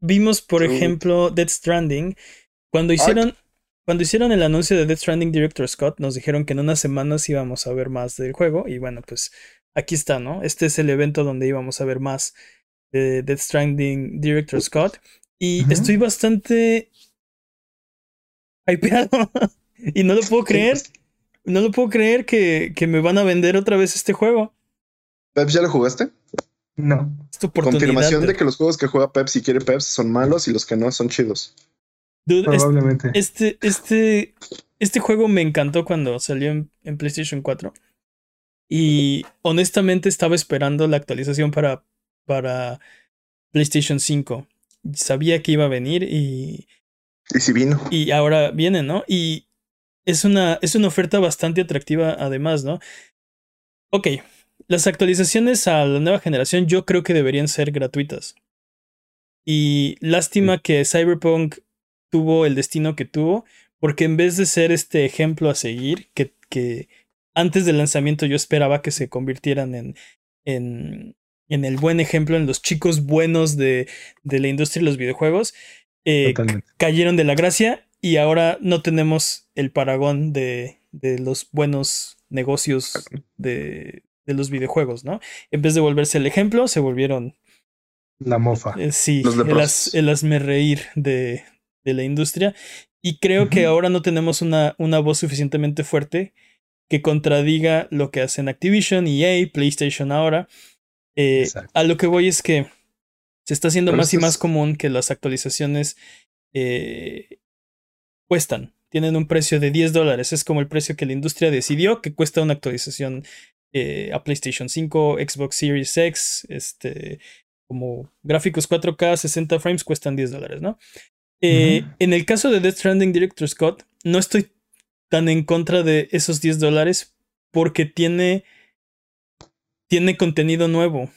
Vimos, por ejemplo, Dead Stranding. Cuando hicieron. Cuando hicieron el anuncio de Death Stranding Director Scott, nos dijeron que en unas semanas íbamos a ver más del juego. Y bueno, pues aquí está, ¿no? Este es el evento donde íbamos a ver más de Death Stranding Director Scott. Y estoy bastante hypeado. y no lo puedo creer. No lo puedo creer que, que me van a vender otra vez este juego. ¿ya lo jugaste? No. Oportunidad. Confirmación de- de que los juegos que juega Peps y quiere Peps son malos y los que no son chidos. Dude, Probablemente. Este, este, este juego me encantó cuando salió en, en PlayStation 4. Y honestamente estaba esperando la actualización para, para PlayStation 5. Sabía que iba a venir y, Y si vino. y ahora viene, ¿no? Y es una, es una oferta bastante atractiva además, ¿no? Ok, las actualizaciones a la nueva generación yo creo que deberían ser gratuitas. Y lástima que Cyberpunk tuvo el destino que tuvo, porque en vez de ser este ejemplo a seguir, que, que antes del lanzamiento yo esperaba que se convirtieran en, en, en el buen ejemplo, en los chicos buenos de, de la industria de los videojuegos. Eh, cayeron de la gracia y ahora no tenemos el paragón de, de los buenos negocios de, de, los videojuegos, ¿no? En vez de volverse el ejemplo, se volvieron... La mofa. Eh, sí, el, as, el asme reír de, de la industria. Y creo que ahora no tenemos una, una voz suficientemente fuerte que contradiga lo que hacen Activision, EA, PlayStation ahora. Eh, a lo que voy es que se está haciendo más y más común que las actualizaciones eh, cuestan. Tienen un precio de 10 dólares. Es como el precio que la industria decidió que cuesta una actualización eh, a PlayStation 5, Xbox Series X, este, como gráficos 4K, 60 frames cuestan 10 dólares, ¿no? En el caso de Death Stranding Director Scott, no estoy tan en contra de esos 10 dólares porque tiene, tiene contenido nuevo.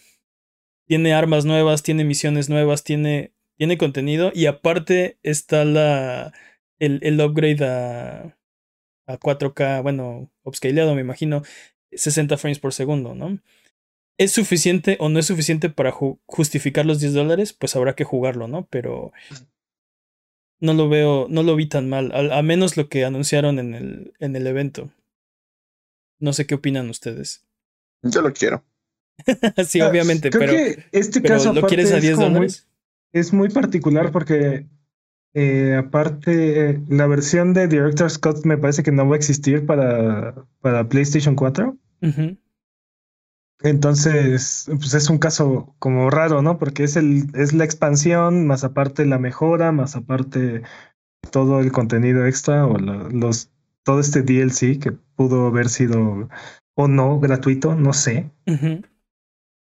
Tiene armas nuevas, tiene misiones nuevas, tiene, tiene contenido y aparte está la, el, el upgrade a, a 4K, bueno, upscaleado me imagino, 60 frames por segundo, ¿no? ¿Es suficiente o no es suficiente para justificar los 10 dólares? Pues habrá que jugarlo, ¿no? Pero no lo veo, no lo vi tan mal, a, menos lo que anunciaron en el, en el evento. No sé qué opinan ustedes. Yo lo quiero. sí, obviamente, pero. Que este caso ¿Lo quieres a 10 dólares? es muy particular porque, eh, aparte, la versión de Director's Cut me parece que no va a existir para, para PlayStation 4. Entonces, pues es un caso como raro, ¿no? Porque es el, es la expansión, más aparte la mejora, más aparte todo el contenido extra o los todo este DLC que pudo haber sido o no gratuito, no sé.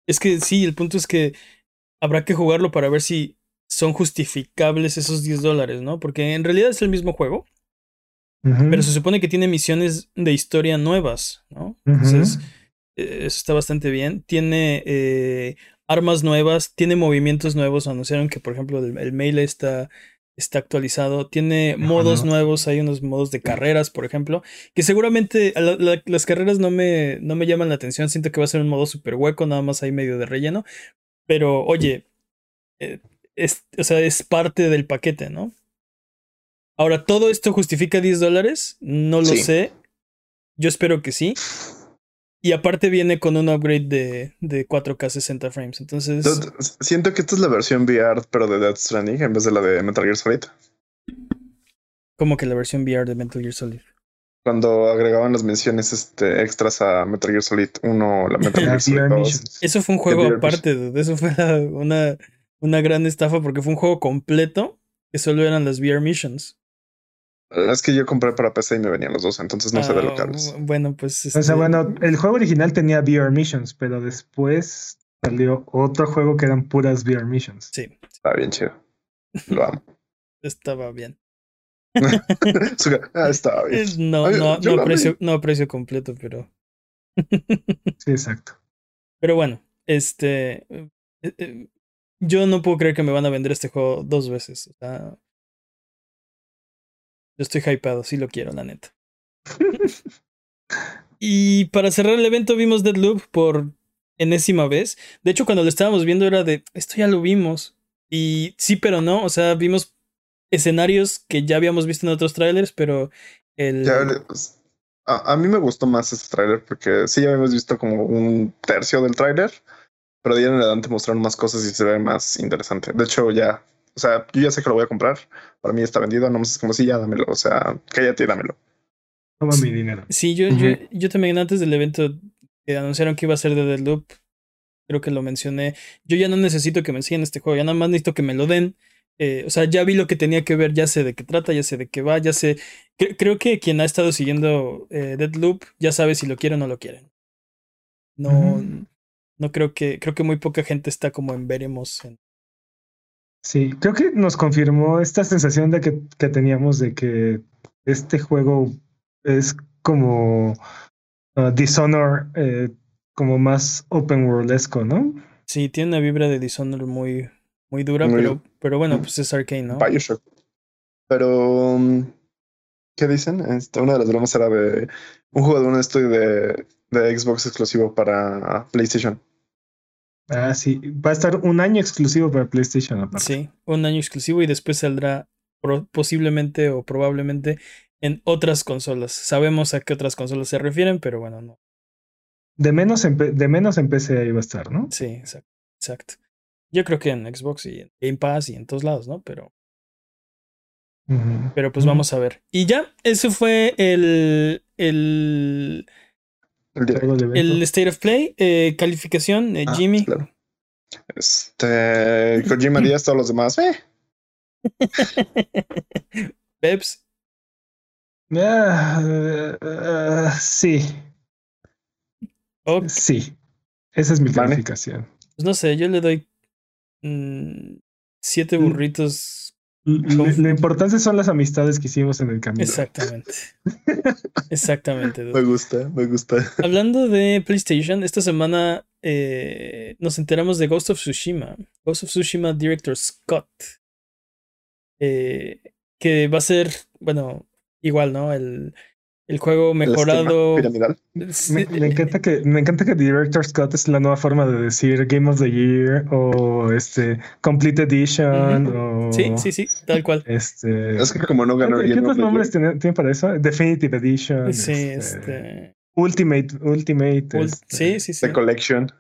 Es que sí, el punto es que habrá que jugarlo para ver si son justificables esos 10 dólares, ¿no? Porque en realidad es el mismo juego, pero se supone que tiene misiones de historia nuevas, ¿no? Entonces eso está bastante bien. Tiene eh, armas nuevas, tiene movimientos nuevos. Anunciaron que, por ejemplo, el, mail está, está actualizado. Tiene modos nuevos, hay unos modos de carreras, por ejemplo, que seguramente las carreras no me, no me llaman la atención. Siento que va a ser un modo súper hueco, nada más ahí medio de relleno. Pero, oye, eh, es, o sea, es parte del paquete, ¿no? Ahora, ¿todo esto justifica 10 dólares? No lo sé. Yo espero que sí. Y aparte viene con un upgrade de, de 4K 60 frames. Entonces. Siento que esta es la versión VR, pero de Death Stranding en vez de la de Metal Gear Solid. ¿Cómo que la versión VR de Metal Gear Solid? Cuando agregaban las menciones este, extras a Metal Gear Solid 1, la Metal Gear Solid 2. Eso fue un juego aparte, de Eso fue una, una gran estafa porque fue un juego completo que solo eran las VR missions. Es que yo compré para PC y me venían los dos, entonces no sé de lo que hablas. Ah, bueno, pues. O sea, este bueno, el juego original tenía VR Missions, pero después salió otro juego que eran puras VR Missions. Sí. Estaba bien chido. Lo amo. Estaba bien. ah, estaba bien. No, no, no, aprecio, no aprecio completo, pero. sí, exacto. Pero bueno, este. Yo no puedo creer que me van a vender este juego dos veces. O sea, yo estoy hypeado, sí lo quiero, la neta. y para cerrar el evento vimos Deadloop por enésima vez. De hecho, cuando lo estábamos viendo era de, esto ya lo vimos. Y sí, pero no. O sea, vimos escenarios que ya habíamos visto en otros trailers, pero el... Pues, a, mí me gustó más este trailer porque sí ya habíamos visto como un tercio del trailer, pero de ahí en adelante mostraron más cosas y se ve más interesante. De hecho, ya o sea, yo ya sé que lo voy a comprar. Para mí está vendido. No es como si ya dámelo. O sea, cállate y dámelo. Toma mi dinero. Sí, yo, yo, yo también antes del evento que anunciaron que iba a ser de Loop, creo que lo mencioné. Yo ya no necesito que me enseñen este juego, ya nada más necesito que me lo den. Eh, o sea, ya vi lo que tenía que ver, ya sé de qué trata, ya sé de qué va, ya sé. creo que quien ha estado siguiendo eh, Deadloop ya sabe si lo quiere o no lo quieren. No, no creo que, creo que muy poca gente está como en veremos en, Sí, creo que nos confirmó esta sensación de que, que teníamos de que este juego es como uh, Dishonor, eh, como más open worldesco, ¿no? Sí, tiene una vibra de Dishonor muy, muy dura, pero, pero bueno, pues es arcane, ¿no? Bioshock. Pero, um, ¿Qué dicen? Este, una de las bromas era de un juego de un estudio de, de Xbox exclusivo para PlayStation. Ah, sí. Va a estar un año exclusivo para PlayStation. Aparte. Sí, un año exclusivo y después saldrá posiblemente o probablemente en otras consolas. Sabemos a qué otras consolas se refieren, pero bueno, no. De menos en, de menos en PC ahí va a estar, ¿no? Sí, exacto. exacto. Yo creo que en Xbox y en Game Pass y en todos lados, ¿no? Pero. Pero pues vamos a ver. Y ya, ese fue el. El. El, State of Play. Eh, calificación, eh, ah, Jimmy. Claro. Este. Kojima Díaz, todos los demás. Eh. Peps. Uh, sí. Sí. Esa es mi calificación. Pues no sé, yo le doy mm, siete mm. burritos. Lo, importante son las amistades que hicimos en el camino. Exactamente. Exactamente. Me gusta, me gusta. Hablando de PlayStation, esta semana eh, nos enteramos de Ghost of Tsushima. Ghost of Tsushima Director Scott. Eh, que va a ser, bueno, igual, ¿no? El, el juego mejorado. me, encanta que me encanta que Director Scott es la nueva forma de decir Game of the Year o este Complete Edition o sí sí sí tal cual. Este es que como no ganó ¿Qué, otros nombres tienen, para eso? Definitive Edition. Sí este, este... Ultimate Ultimate. Este, sí sí sí. The Collection.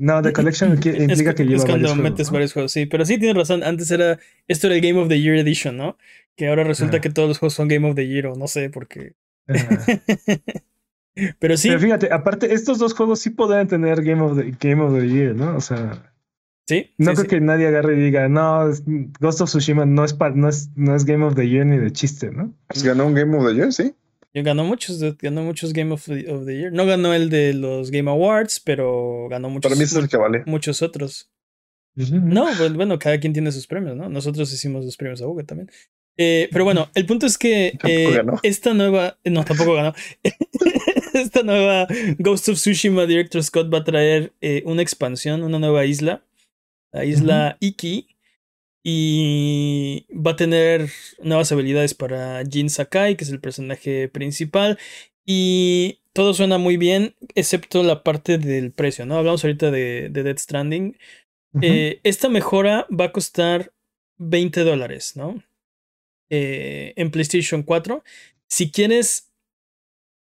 no, The Collection implica que lleva es cuando metes varios juegos, sí, pero sí tienes razón. Antes era esto era el Game of the Year Edition, ¿no? Que ahora resulta que todos los juegos son Game of the Year o no sé, porque Pero sí. Pero fíjate, aparte, estos dos juegos sí podrían tener Game of the, Game of the Year, ¿no? O sea. Sí. No creo que nadie agarre y diga, no, Ghost of Tsushima no es, no, es, no es Game of the Year ni de chiste, ¿no? Pues ganó un Game of the Year, sí. Ganó muchos, ganó muchos Game of the, Year. No ganó el de los Game Awards, pero ganó muchos. Para mí es el que vale. Muchos otros. No, bueno, cada quien tiene sus premios, ¿no? Nosotros hicimos los premios a Hugo también. Eh, pero bueno, el punto es que eh, esta nueva. No, tampoco ganó. esta nueva Ghost of Tsushima Director Scott va a traer eh, una expansión, una nueva isla. La isla Iki. Y va a tener nuevas habilidades para Jin Sakai, que es el personaje principal. Y todo suena muy bien, excepto la parte del precio, ¿no? Hablamos ahorita de, de Dead Stranding. esta mejora va a costar 20 dólares, ¿no? Eh, en PlayStation 4. Si quieres,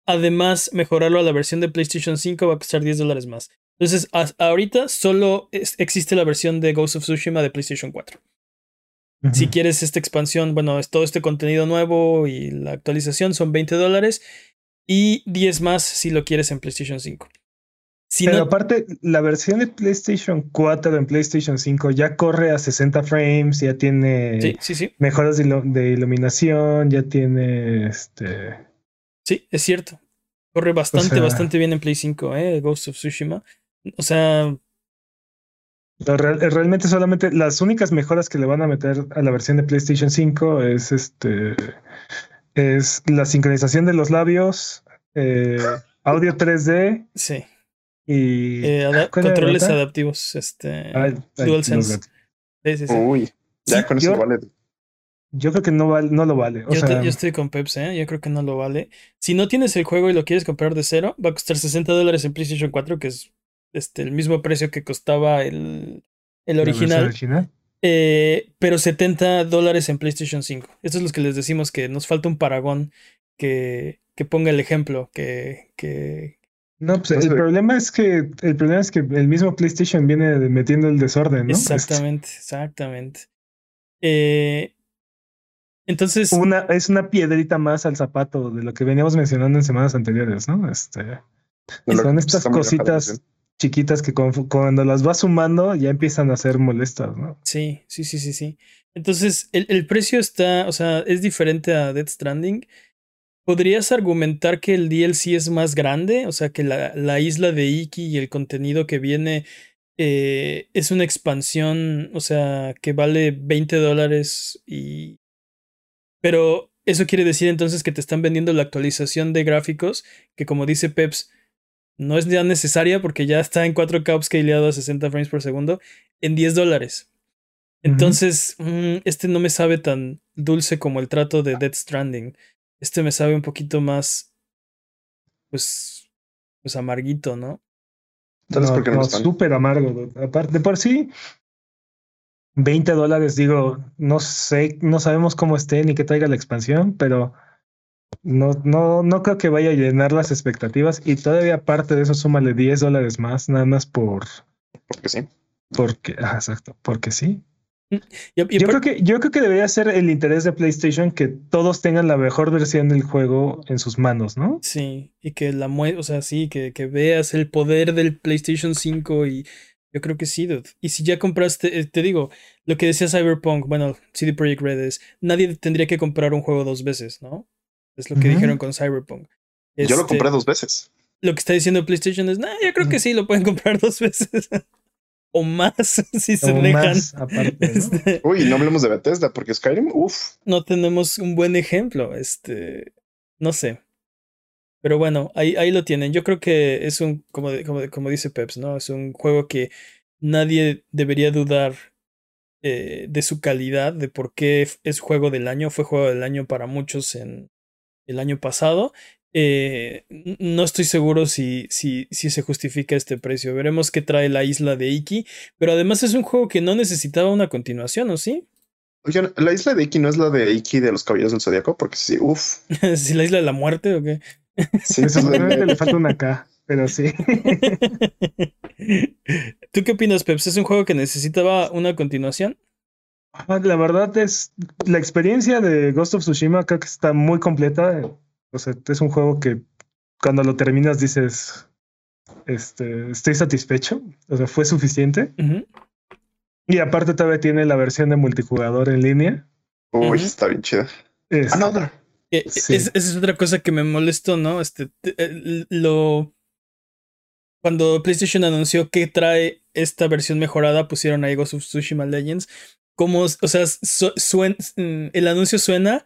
además, mejorarlo a la versión de PlayStation 5, va a costar 10 dólares más. Entonces, ahorita solo existe la versión de Ghost of Tsushima de PlayStation 4. Si quieres esta expansión, bueno, es todo este contenido nuevo y la actualización son 20 dólares y 10 más si lo quieres en PlayStation 5. Pero aparte, la versión de PlayStation 4 en PlayStation 5 ya corre a 60 frames, ya tiene mejoras de, iluminación, ya tiene este. Sí, es cierto. Corre bastante, bastante bien en Play 5, ¿eh? Ghost of Tsushima. O sea. realmente solamente las únicas mejoras que le van a meter a la versión de PlayStation 5 es este. Es la sincronización de los labios, eh, audio 3D. Sí y eh, controles adaptivos, este DualSense. Uy, ya con eso vale. Yo creo que no, vale, no lo vale. yo, estoy con Peps, ¿eh? Yo creo que no lo vale. Si no tienes el juego y lo quieres comprar de cero, va a costar 60 dólares en PlayStation 4, que es este, el mismo precio que costaba el, el original. Eh, pero 70 dólares en PlayStation 5. Estos es los que les decimos que nos falta un paragón que, que ponga el ejemplo, que, que, no, pues el problema es que el problema es que el mismo PlayStation viene metiendo el desorden, ¿no? Exactamente, exactamente. Eh, entonces. Una, es una piedrita más al zapato de lo que veníamos mencionando en semanas anteriores, ¿no? Este. Son estas cositas chiquitas que cuando las vas sumando ya empiezan a ser molestas, ¿no? Sí, sí, sí, sí, sí. Entonces, el, el precio está, o sea, es diferente a Dead Stranding ¿Podrías argumentar que el DLC es más grande? O sea, que la, la isla de Iki y el contenido que viene eh, es una expansión, o sea, que vale 20 dólares y... Pero eso quiere decir entonces que te están vendiendo la actualización de gráficos, que como dice Peps, no es ya necesaria porque ya está en 4K upscaleado a 60 frames por segundo, en 10 dólares. Entonces, mm, este no me sabe tan dulce como el trato de Dead Stranding. Este me sabe un poquito más, pues, pues amarguito, ¿no? ¿Sabes no, por qué no súper amargo. dude. Aparte, de por sí, 20 dólares, digo, no sé, no sabemos cómo esté ni qué traiga la expansión, pero no, no, no creo que vaya a llenar las expectativas. Y todavía aparte de eso, súmale 10 dólares más, nada más por, Porque sí. porque, ah, exacto, porque sí. Y Yo creo que, yo creo que debería ser el interés de PlayStation que todos tengan la mejor versión del juego en sus manos, ¿no? Sí, y que la mue, o sea, sí, que, que veas el poder del PlayStation 5 y yo creo que sí, dude. Y si ya compraste, eh, te digo, lo que decía Cyberpunk, bueno, CD Projekt Red es, nadie tendría que comprar un juego dos veces, ¿no? Es lo que dijeron con Cyberpunk. Yo lo Este, compré dos veces. Lo que está diciendo PlayStation es, nah, yo creo que sí, lo pueden comprar dos veces. O más, si se O dejan. más aparte, ¿no? Este, Uy, no hablemos de Bethesda, porque Skyrim, uff. no tenemos un buen ejemplo. Este, no sé. Pero bueno, ahí, ahí lo tienen. Yo creo que es un, como, de- como, de- como dice Peps, ¿no? Es un juego que nadie debería dudar eh, de su calidad, de por qué es juego del año. Fue juego del año para muchos en el año pasado. Eh, no estoy seguro si, si, si se justifica este precio. Veremos qué trae la isla de Iki. Pero además es un juego que no necesitaba una continuación, ¿o sí? Oigan, la isla de Iki no es la de Iki de los Caballeros del Zodiaco, porque sí, uff. si la isla de la muerte o qué. Sí, Eso es la- solamente le falta una K, pero sí. ¿Tú qué opinas, Peps? ¿Es un juego que necesitaba una continuación? Ah, La verdad es, la experiencia de Ghost of Tsushima creo que está muy completa. O sea, es un juego que cuando lo terminas dices, este, estoy satisfecho. O sea, fue suficiente. Y aparte todavía tiene la versión de multijugador en línea. Uy, está bien chida. Es- Another. Eh, Sí. es- esa es otra cosa que me molestó, ¿no? Este, te- eh, lo. Cuando PlayStation anunció que trae esta versión mejorada, pusieron ahí Ghost of Tsushima Legends. Como, o sea, su- suen- mm, el anuncio suena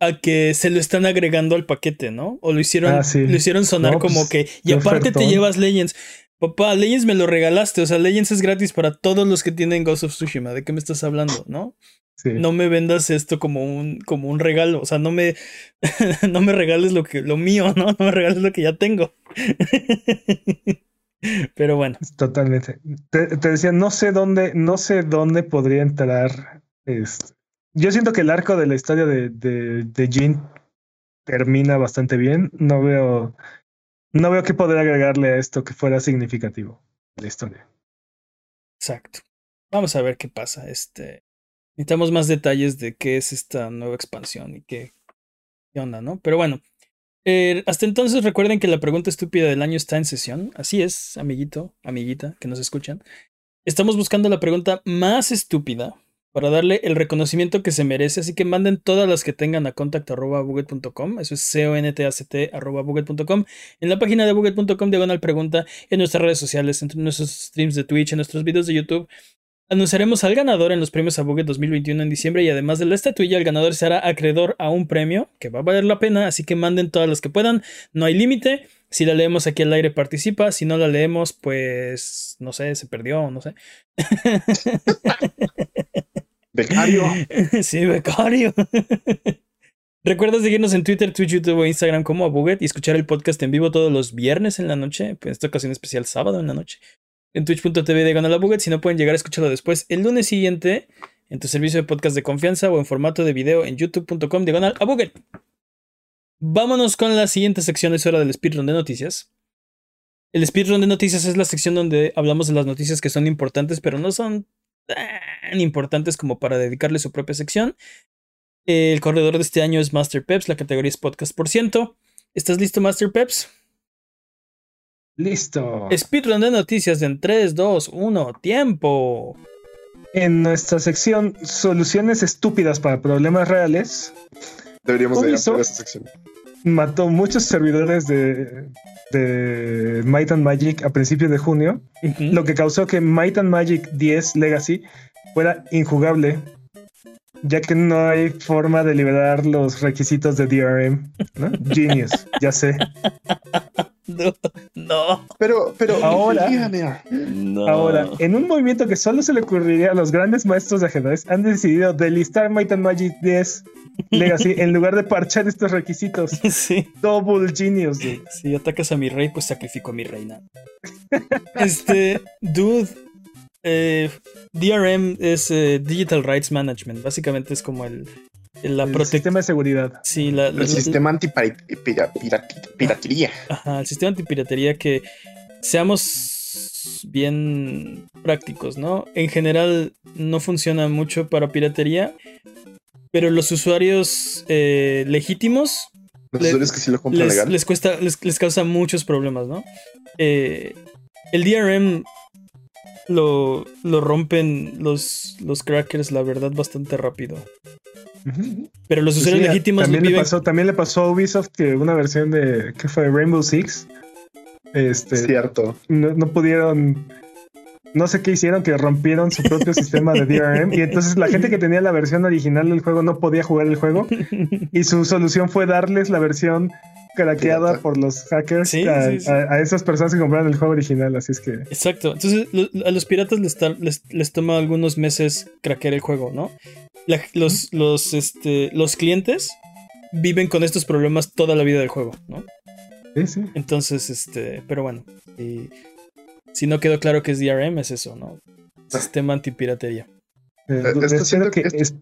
a que se lo están agregando al paquete, ¿no? O lo hicieron, Ah, sí. lo hicieron sonar No, como pues, que. Y aparte te llevas Legends. Papá, Legends me lo regalaste. O sea, Legends es gratis para todos los que tienen Ghost of Tsushima. ¿De qué me estás hablando, no? sí. no me vendas esto como un, como un regalo. O sea, no me, no me regales lo que, lo mío, ¿no? No me regales lo que ya tengo. Pero bueno, Totalmente. Te, te decía, no sé dónde, no sé dónde podría entrar. este, Yo siento que el arco de la historia de, de, de Jean termina bastante bien. No veo, no veo qué poder agregarle a esto que fuera significativo la historia. exacto. Vamos a ver qué pasa. Este, necesitamos más detalles de qué es esta nueva expansión y qué, qué onda, ¿no? Pero bueno. eh, hasta entonces recuerden que la pregunta estúpida del año está en sesión. Así es, amiguito, amiguita, que nos escuchan. Estamos buscando la pregunta más estúpida para darle el reconocimiento que se merece, así que manden todas las que tengan a contact.buget.com, eso es c-o-n-t-a-c-t arroba buget.com, en la página de buget.com diagonal pregunta, en nuestras redes sociales, en nuestros streams de Twitch, en nuestros videos de YouTube. Anunciaremos al ganador en los premios a Buget 2021 en diciembre y además de la estatuilla, el ganador será acreedor a un premio que va a valer la pena, así que manden todas las que puedan, no hay límite. Si la leemos aquí al aire participa, si no la leemos, pues no sé, se perdió, no sé. Becario. sí, becario. Recuerda seguirnos en Twitter, Twitch, YouTube o Instagram como Abuget y escuchar el podcast en vivo todos los viernes en la noche, pues esta ocasión especial sábado en la noche, en twitch.tv diagonal Abuget, si no pueden llegar a escucharlo después el lunes siguiente en tu servicio de podcast de confianza o en formato de video en youtube.com diagonal Abuget. Vámonos con la siguiente sección, es hora del speedrun de noticias. El speedrun de noticias es la sección donde hablamos de las noticias que son importantes, pero no son tan importantes como para dedicarle su propia sección. El corredor de este año es Master Peps, la categoría es podcast por ciento. ¿Estás listo, Master Peps? Listo. Speedrun de noticias en 3, 2, 1, tiempo. En nuestra sección Soluciones estúpidas para problemas reales, Deberíamos de Ubisoft. esa sección. Mató muchos servidores de, de Might and Magic a principios de junio, lo que causó que Might and Magic 10 Legacy fuera injugable, ya que no hay forma de liberar los requisitos de DRM. ¿no? Genius, ya sé. No, no, Pero, pero Ahora- no. Ahora, en un movimiento que solo se le ocurriría a los grandes maestros de ajedrez, han decidido delistar Might and Magic 10 Legacy en lugar de parchar estos requisitos. Sí, Double genius, dude. si atacas a mi rey, pues sacrifico a mi reina. Este, dude, eh, DRM es eh, Digital Rights Management. Básicamente es como el- la El sistema de seguridad. Sí, la, la- el sistema antipiratería. Ajá, el sistema antipiratería que seamos bien prácticos, ¿no? En general no funciona mucho para piratería, pero los usuarios eh, legítimos Los Le- usuarios que sí lo compran les, legal. les cuesta, les, les causa muchos problemas, ¿no? Eh, el DRM lo, lo rompen los, los crackers, la verdad, bastante rápido. Pero los Pues usuarios sí, legítimos también, le pasó, también le pasó a Ubisoft que una versión de que fue Rainbow Six. Este, Cierto. no, no pudieron no sé qué hicieron que rompieron su propio sistema de DRM y entonces la gente que tenía la versión original del juego no podía jugar el juego. Y su solución fue darles la versión craqueada Pirata. por los hackers Sí, a, sí, sí. a- a esas personas que compraron el juego original así es que Exacto. Entonces, lo- a los piratas les, les, les toma algunos meses craquear el juego, ¿no? La- los, los, este, los clientes viven con estos problemas toda la vida del juego, ¿no? sí, sí. Entonces, este, pero bueno, y si no quedó claro que es DRM, es eso, ¿no? Sistema antipiratería. Eh, esto espero siento que que- es-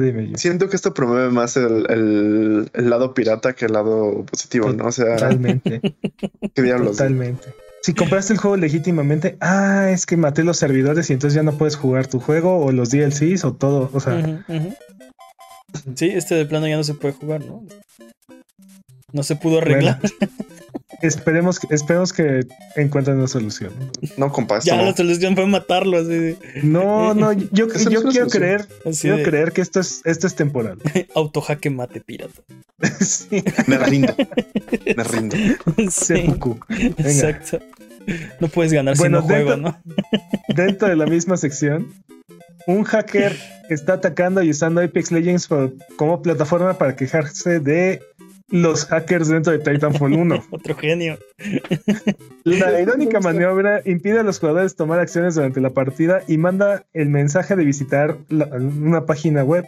dime, yo. Siento que esto promueve más el, el- el lado pirata que el lado positivo, ¿no? O sea, totalmente qué diablos. Totalmente. Si compraste el juego legítimamente, ah, es que maté los servidores y entonces ya no puedes jugar tu juego o los DLCs o todo. O sea. Sí, este de plano ya no se puede jugar, ¿no? No se pudo arreglar. esperemos, que- esperemos que encuentren una solución. No, compa, esto ya no. la solución fue matarlo, así de, No, no, yo, yo quiero solución. creer, así quiero de creer que esto es, esto es temporal. autojaque mate pirata. sí, Me rindo. Me rindo. Sí, exacto. No puedes ganar Bueno, si no juego, dentro- ¿no? Dentro de la misma sección, un hacker está atacando y usando Apex Legends por- como plataforma para quejarse de los hackers dentro de Titanfall 1. Otro genio. La irónica maniobra impide a los jugadores tomar acciones durante la partida y manda el mensaje de visitar la- una página web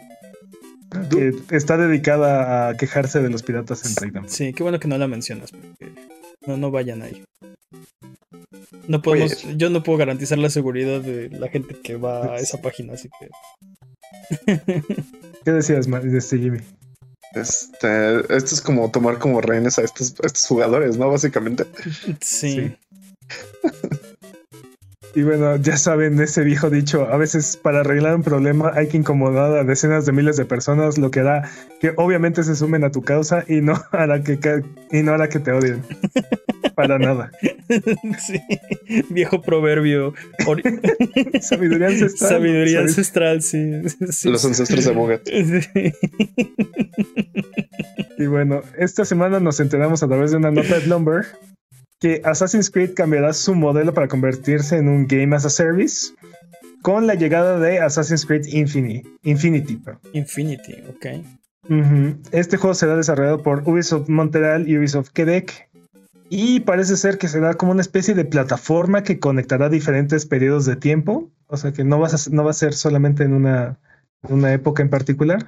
que está dedicada a quejarse de los piratas en Titanfall. Sí, qué bueno que no la mencionas, porque no, no vayan ahí. No podemos, yo no puedo garantizar la seguridad de la gente que va a esa página, así que. ¿Qué decías, Ma- este Jimmy? Este, esto es como tomar como rehenes a estos, a estos jugadores, ¿no? Básicamente. Sí. Sí. Y bueno, ya saben ese viejo dicho, a veces para arreglar un problema hay que incomodar a decenas de miles de personas, lo que hará que obviamente se sumen a tu causa y no hará que, y no hará que te odien. Para nada. Sí. Viejo proverbio. Sabiduría ancestral. Sabiduría Sabi- ancestral, sí. Sí. Los ancestros de Bogat. Sí. Y bueno, esta semana nos enteramos a través de una nota de Bloomberg que Assassin's Creed cambiará su modelo para convertirse en un Game as a Service con la llegada de Assassin's Creed Infinity. Infinity. Infinity, ok. Este juego será desarrollado por Ubisoft Montreal y Ubisoft Quebec. Y parece ser que será como una especie de plataforma que conectará diferentes periodos de tiempo. O sea que no, vas a- no va a ser solamente en una, una época en particular.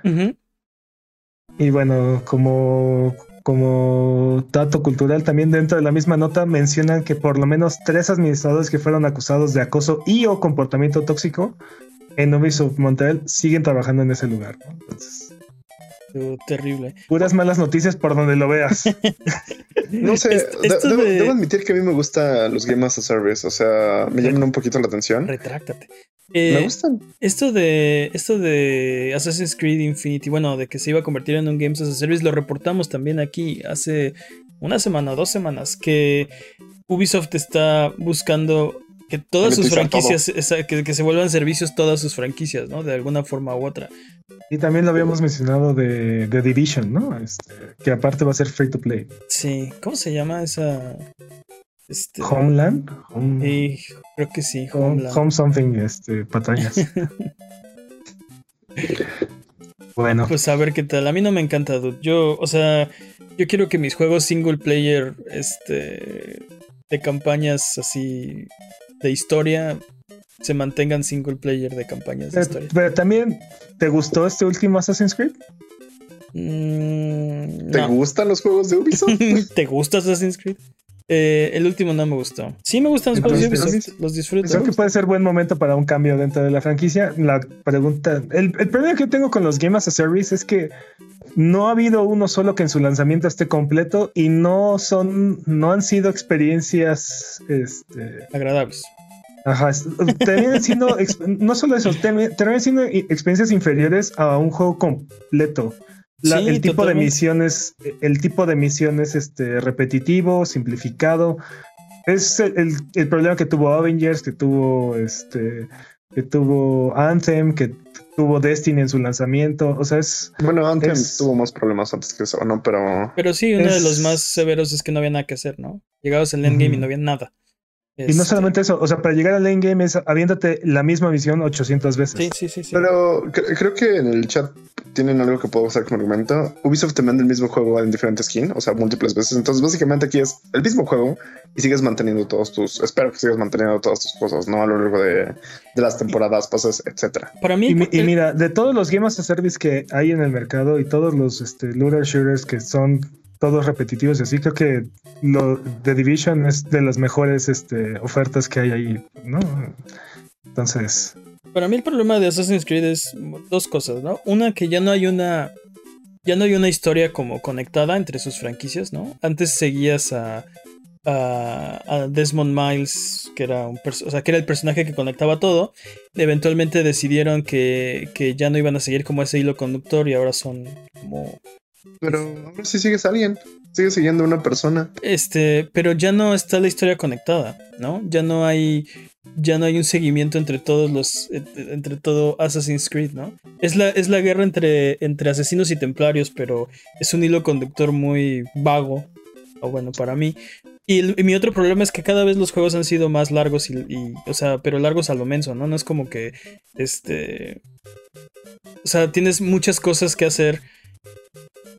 Y bueno, como, como dato cultural, también dentro de la misma nota mencionan que por lo menos tres administradores que fueron acusados de acoso y o comportamiento tóxico en Ubisoft Montreal siguen trabajando en ese lugar. ¿no? Entonces, Uh, terrible. puras malas noticias por donde lo veas. No sé, Esto- de- esto debo, de- debo admitir que a mí me gustan los Game as a Service. O sea, me llaman un poquito la atención. Retráctate. Me Eh, gustan. esto de esto de Assassin's Creed Infinity, bueno, de que se iba a convertir en un Games as a Service, lo reportamos también aquí hace una semana, dos semanas, que Ubisoft está buscando que todas sus franquicias, esa- que, que se vuelvan servicios todas sus franquicias, ¿no? De alguna forma u otra. Y también lo habíamos mencionado de, de Division, ¿no? Este, que aparte va a ser free to play. Sí, ¿cómo se llama esa? Este, Homeland. Home, sí, creo que sí, home, Homeland. home something, este, patañas. bueno, Pues a ver qué tal. A mí no me encanta, dude. Yo, o sea, Yo quiero que mis juegos single player, este, de campañas así de historia, se mantengan single player de campañas de historia. Pero también, ¿te gustó este último Assassin's Creed? Mm, ¿Te no. gustan los juegos de Ubisoft? ¿Te gusta Assassin's Creed? Eh, el último no me gustó. Sí me gustan los juegos de Ubisoft, los disfruto. Creo que puede ser buen momento para un cambio dentro de la franquicia. La pregunta, el, el problema que tengo con los Game as a Service es que no ha habido uno solo que en su lanzamiento esté completo y no son, no han sido experiencias, este, Agradables. Ajá, es- terminan siendo, no solo eso, termi- terminan siendo experiencias inferiores a un juego completo. La- Sí, el tipo totalmente. de misiones, el tipo de misiones, este, repetitivo, simplificado. Es el, el- el problema que tuvo Avengers, que tuvo este, que tuvo Anthem, que tuvo Destiny en su lanzamiento. O sea, es Bueno, Anthem Es- tuvo más problemas antes que eso, ¿no? Pero Pero sí, uno de los más severos es que no había nada que hacer, ¿no? Llegabas al endgame y no había nada. Y no Este, solamente eso, o sea, para llegar al lane game es aviéntate la misma misión 800 veces. Sí, sí, sí. sí. Pero cre- creo que en el chat tienen algo que puedo usar como argumento. Ubisoft te manda el mismo juego en diferentes skins, o sea, múltiples veces. Entonces, básicamente aquí es el mismo juego y sigues manteniendo todos tus. Espero que sigas manteniendo todas tus cosas, ¿no? A lo largo de, de las temporadas, pases, etcétera. Para mí, Y, mi- y mira, de todos los Game as a Service que hay en el mercado y todos los este, looter shooters que son todos repetitivos y así, creo que lo The Division es de las mejores este, ofertas que hay ahí, ¿no? Entonces, para mí el problema de Assassin's Creed es dos cosas, ¿no? Una, que ya no hay una. Ya no hay una historia como conectada entre sus franquicias, ¿no? Antes seguías a. A, a Desmond Miles, que era un o sea, que era el personaje que conectaba todo. Eventualmente decidieron que, que ya no iban a seguir como ese hilo conductor y ahora son como Pero ahora sí sigues a alguien, sigues siguiendo una persona. Este, pero ya no está la historia conectada, ¿no? Ya no hay, ya no hay un seguimiento entre todos los, eh, entre todo Assassin's Creed, ¿no? Es la, es la guerra entre, entre asesinos y templarios, pero es un hilo conductor muy vago, o bueno, para mí. Y, mi otro problema es que cada vez los juegos han sido más largos y, y, o sea, pero largos a lo menso, ¿no? No es como que, este, o sea, tienes muchas cosas que hacer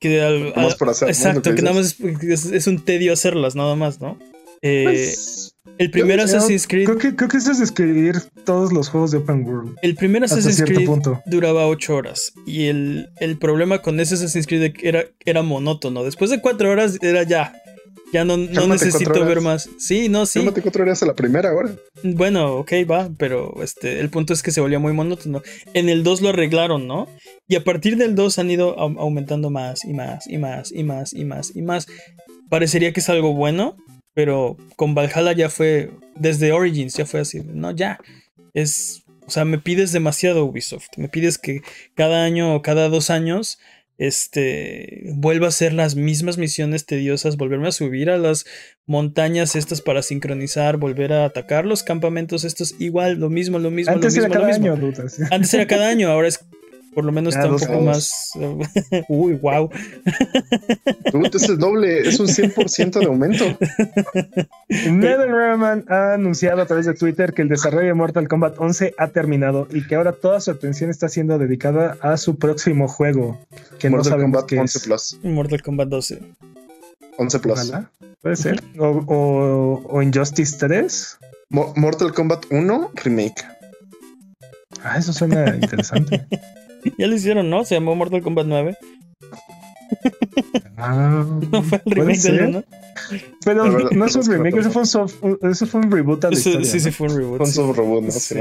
que al- Nada más por hacer, ¿no? Exacto, que que nada más es, es- un tedio hacerlas, nada más, ¿no? Eh, Pues, el primer yo- Assassin's Creed, creo que, creo que eso es describir todos los juegos de Open World. el primer Assassin's Creed punto. duraba 8 horas y el, el problema con ese Assassin's Creed era, era monótono. Después de 4 horas era ya, ya no, no necesito ver más. Sí, no, sí. Cálmate cuatro horas a la primera hora. Bueno, ok, va, pero este, el punto es que se volvió muy monótono. En el 2 lo arreglaron, ¿no? Y a partir del 2 han ido au- aumentando más y más y más y más y más y más. Parecería que es algo bueno, pero con Valhalla ya fue, desde Origins ya fue así, no, ya. Es, o sea, me pides demasiado Ubisoft. Me pides que cada año o cada dos años este vuelva a hacer las mismas misiones tediosas, volverme a subir a las montañas estas para sincronizar, volver a atacar los campamentos estos igual, lo mismo, lo mismo, Antes lo era mismo, lo cada mismo. año. Antes era cada año, ahora es por lo menos está un dos poco años. más uy, wow. Es el doble, es un 100% de aumento. NetherRealm ha anunciado a través de Twitter que el desarrollo de Mortal Kombat 11 ha terminado y que ahora toda su atención está siendo dedicada a su próximo juego, que no Mortal sabemos Kombat qué 11 es. Plus. Mortal Kombat 12. 11 Plus. Ojalá, puede ser. O, o, o Injustice 3. Mo- Mortal Kombat 1 Remake. Ah, eso suena interesante. Ya lo hicieron, ¿no? Se llamó Mortal Kombat 9. Ah, No fue el remake del. 1. Pero verdad, no es un no remake, eso fue un, soft- eso fue un reboot a la Eso- historia. sí, ¿no? sí, fue un reboot. Con sí. su robot, ¿no? Sí. Sí.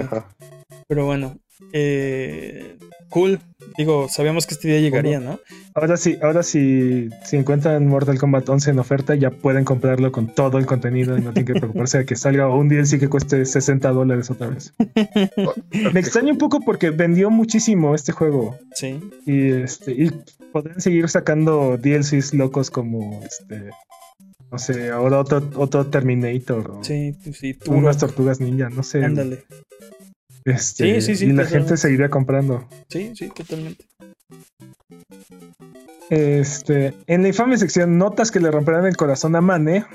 Pero bueno, eh, cool. Digo, sabíamos que este día llegaría, ¿no? Ahora sí, ahora sí, si encuentran Mortal Kombat 11 en oferta, ya pueden comprarlo con todo el contenido y no tienen que preocuparse de que salga un DLC que cueste 60 dólares otra vez. Me extraña un poco porque vendió muchísimo este juego Sí. y este y podrían seguir sacando DLCs locos como este no sé, ahora otro otro Terminator o Sí, sí, Turok. unas tortugas ninja, no sé. Ándale. Este, Sí, sí, sí, y la gente seguiría comprando. Sí, sí, totalmente. Este, en la infame sección notas que le romperán el corazón a Mane,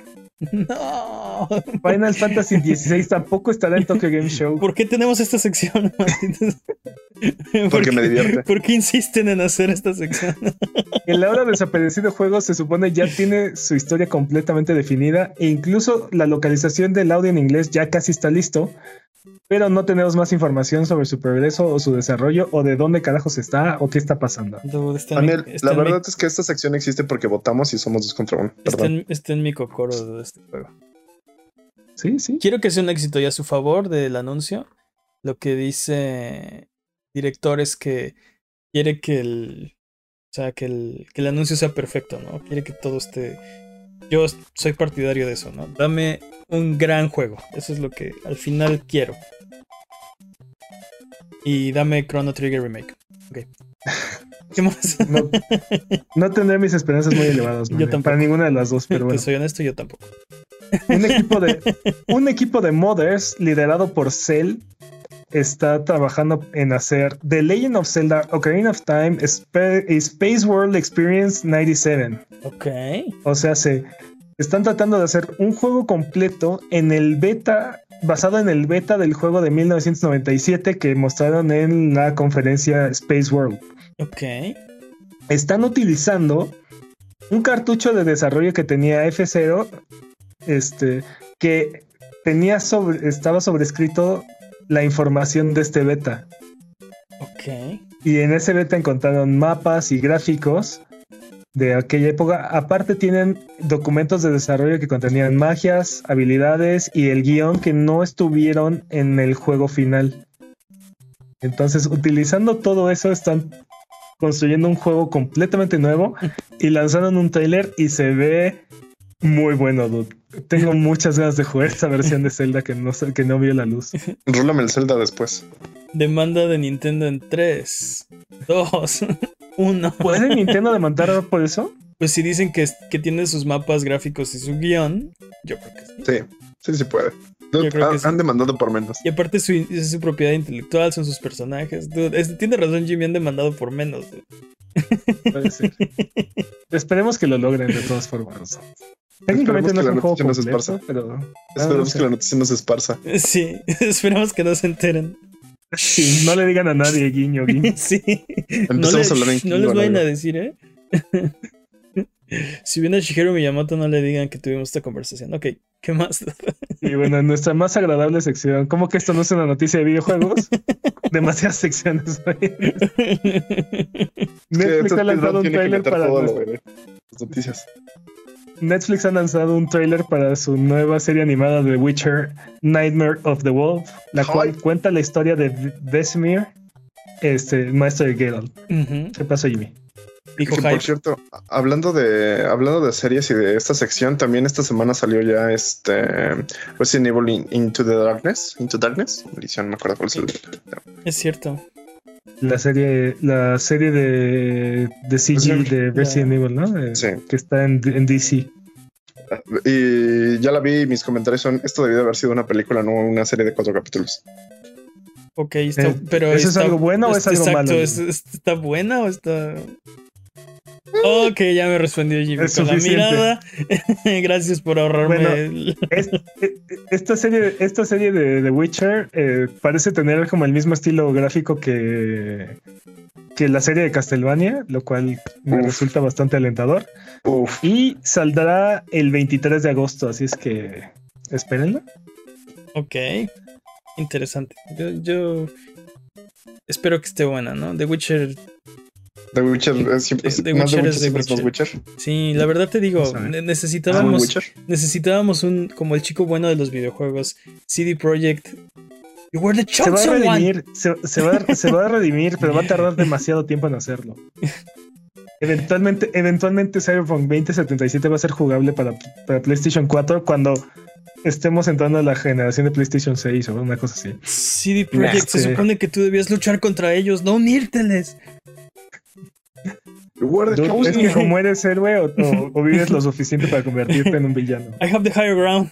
No. Final Fantasy XVI tampoco estará en Tokyo Game Show. ¿Por qué tenemos esta sección? ¿Por Porque qué- me divierte. ¿Por qué insisten en hacer esta sección? El ahora desaparecido juego se supone ya tiene su historia completamente definida e incluso la localización del audio en inglés ya casi está listo, pero no tenemos más información sobre su progreso o su desarrollo o de dónde carajos está o qué está pasando. Dude, está en mi- Daniel, está la mi- verdad es que esta sección existe porque votamos y somos dos contra uno. está en, está en mi cocoro de este juego. Sí, sí. Quiero que sea un éxito y a su favor del anuncio. Lo que dice director es que quiere que el. O sea, que el, que el anuncio sea perfecto, ¿no? Quiere que todo esté. Yo soy partidario de eso, ¿no? Dame un gran juego. Eso es lo que al final quiero. Y dame Chrono Trigger Remake. Ok. ¿Qué más? No, no tendré mis esperanzas muy elevadas. Yo tampoco. Para ninguna de las dos, pero Te bueno. soy honesto, yo tampoco. Un equipo de, un equipo de modders liderado por Cell está trabajando en hacer The Legend of Zelda Ocarina of Time Spa- Space World Experience 97. Ok. O sea, se están tratando de hacer un juego completo en el beta, basado en el beta del juego de 1997 que mostraron en la conferencia Space World. Ok. Están utilizando un cartucho de desarrollo que tenía F0, este, que tenía sobre, estaba sobrescrito la información de este beta. Ok. Y en ese beta encontraron mapas y gráficos de aquella época. Aparte tienen documentos de desarrollo que contenían magias, habilidades y el guion que no estuvieron en el juego final. Entonces, utilizando todo eso, están construyendo un juego completamente nuevo y lanzaron un trailer y se ve muy bueno, dude. Tengo muchas ganas de jugar esta versión de Zelda que no, que no vio la luz. Rólame el Zelda después. Demanda de Nintendo en 3, 2, 1. ¿Puede Nintendo demandar por eso? Pues si dicen que, que tiene sus mapas gráficos y su guion, yo creo que sí. Sí, sí, sí puede. Dude, creo que han, sí. han demandado por menos. Y aparte su, es su propiedad intelectual, son sus personajes. Dude, es- tiene razón Jimmy, han demandado por menos. dude. Puede ser. Esperemos que lo logren de todas formas. Técnicamente no es que la un juego noticia no se completo, esparza. pero ah, no Esperemos sé. que la noticia no se esparza. Sí, esperamos que no se enteren. Sí, no le digan a nadie, guiño, guiño. Sí. No, Empezamos le- a hablar en no les vayan a decir, ¿eh? si viene Shigeru Miyamoto, no le digan que tuvimos esta conversación. Ok, ¿qué más? Y bueno, en nuestra más agradable sección, ¿cómo que esto no es una noticia de videojuegos? Demasiadas secciones. Netflix ha lanzado un trailer para todo lo nuestra- de las noticias. Netflix ha lanzado un trailer para su nueva serie animada de Witcher, Nightmare of the Wolf, la Ay. cual cuenta la historia de Vesemir, este, maestro de Geralt. Ujú, ¿Qué pasó, Jimmy? Que, por cierto, hablando de hablando de series y de esta sección, también esta semana salió ya este Resident Evil In- Into the Darkness, Into Darkness, edición, no me acuerdo cuál es el. Es cierto. La serie, la serie de, de CG de Resident Evil, ¿no? Eh, Sí. Que está en, en DC. Y ya la vi y mis comentarios son, esto debió de haber sido una película, no una serie de cuatro capítulos. Ok, está, Eh, pero ¿eso es algo bueno o es algo exacto, malo? ¿es- es- ¿Está buena o está...? Ok, ya me respondió Jimmy Es con la suficiente. mirada. Gracias por ahorrarme Bueno, el- Es- esta serie, esta serie de The Witcher eh, parece tener como el mismo estilo gráfico que, que la serie de Castlevania, lo cual me Uf. resulta bastante alentador. Uf, Y saldrá el 23 de agosto, así es que espérenlo. Ok, interesante. Yo, yo espero que esté buena, ¿no? The Witcher, The Witcher es siempre The más Witcher es Witcher, The siempre es más Witcher. sí, la verdad te digo, Ah, necesitábamos, Witcher. necesitábamos un, como el chico bueno de los videojuegos, CD Projekt. You were the Se va a redimir, se, se va, a- se va a redimir, pero va a tardar demasiado tiempo en hacerlo. Eventualmente, eventualmente Cyberpunk 2077 va a ser jugable para, para PlayStation 4 cuando estemos entrando a la generación de PlayStation 6 o una cosa así. CD Projekt se Este- supone que tú debías luchar contra ellos, no unírteles. Es que como eres héroe o, o- o vives lo suficiente para convertirte en un villano. I have the higher ground.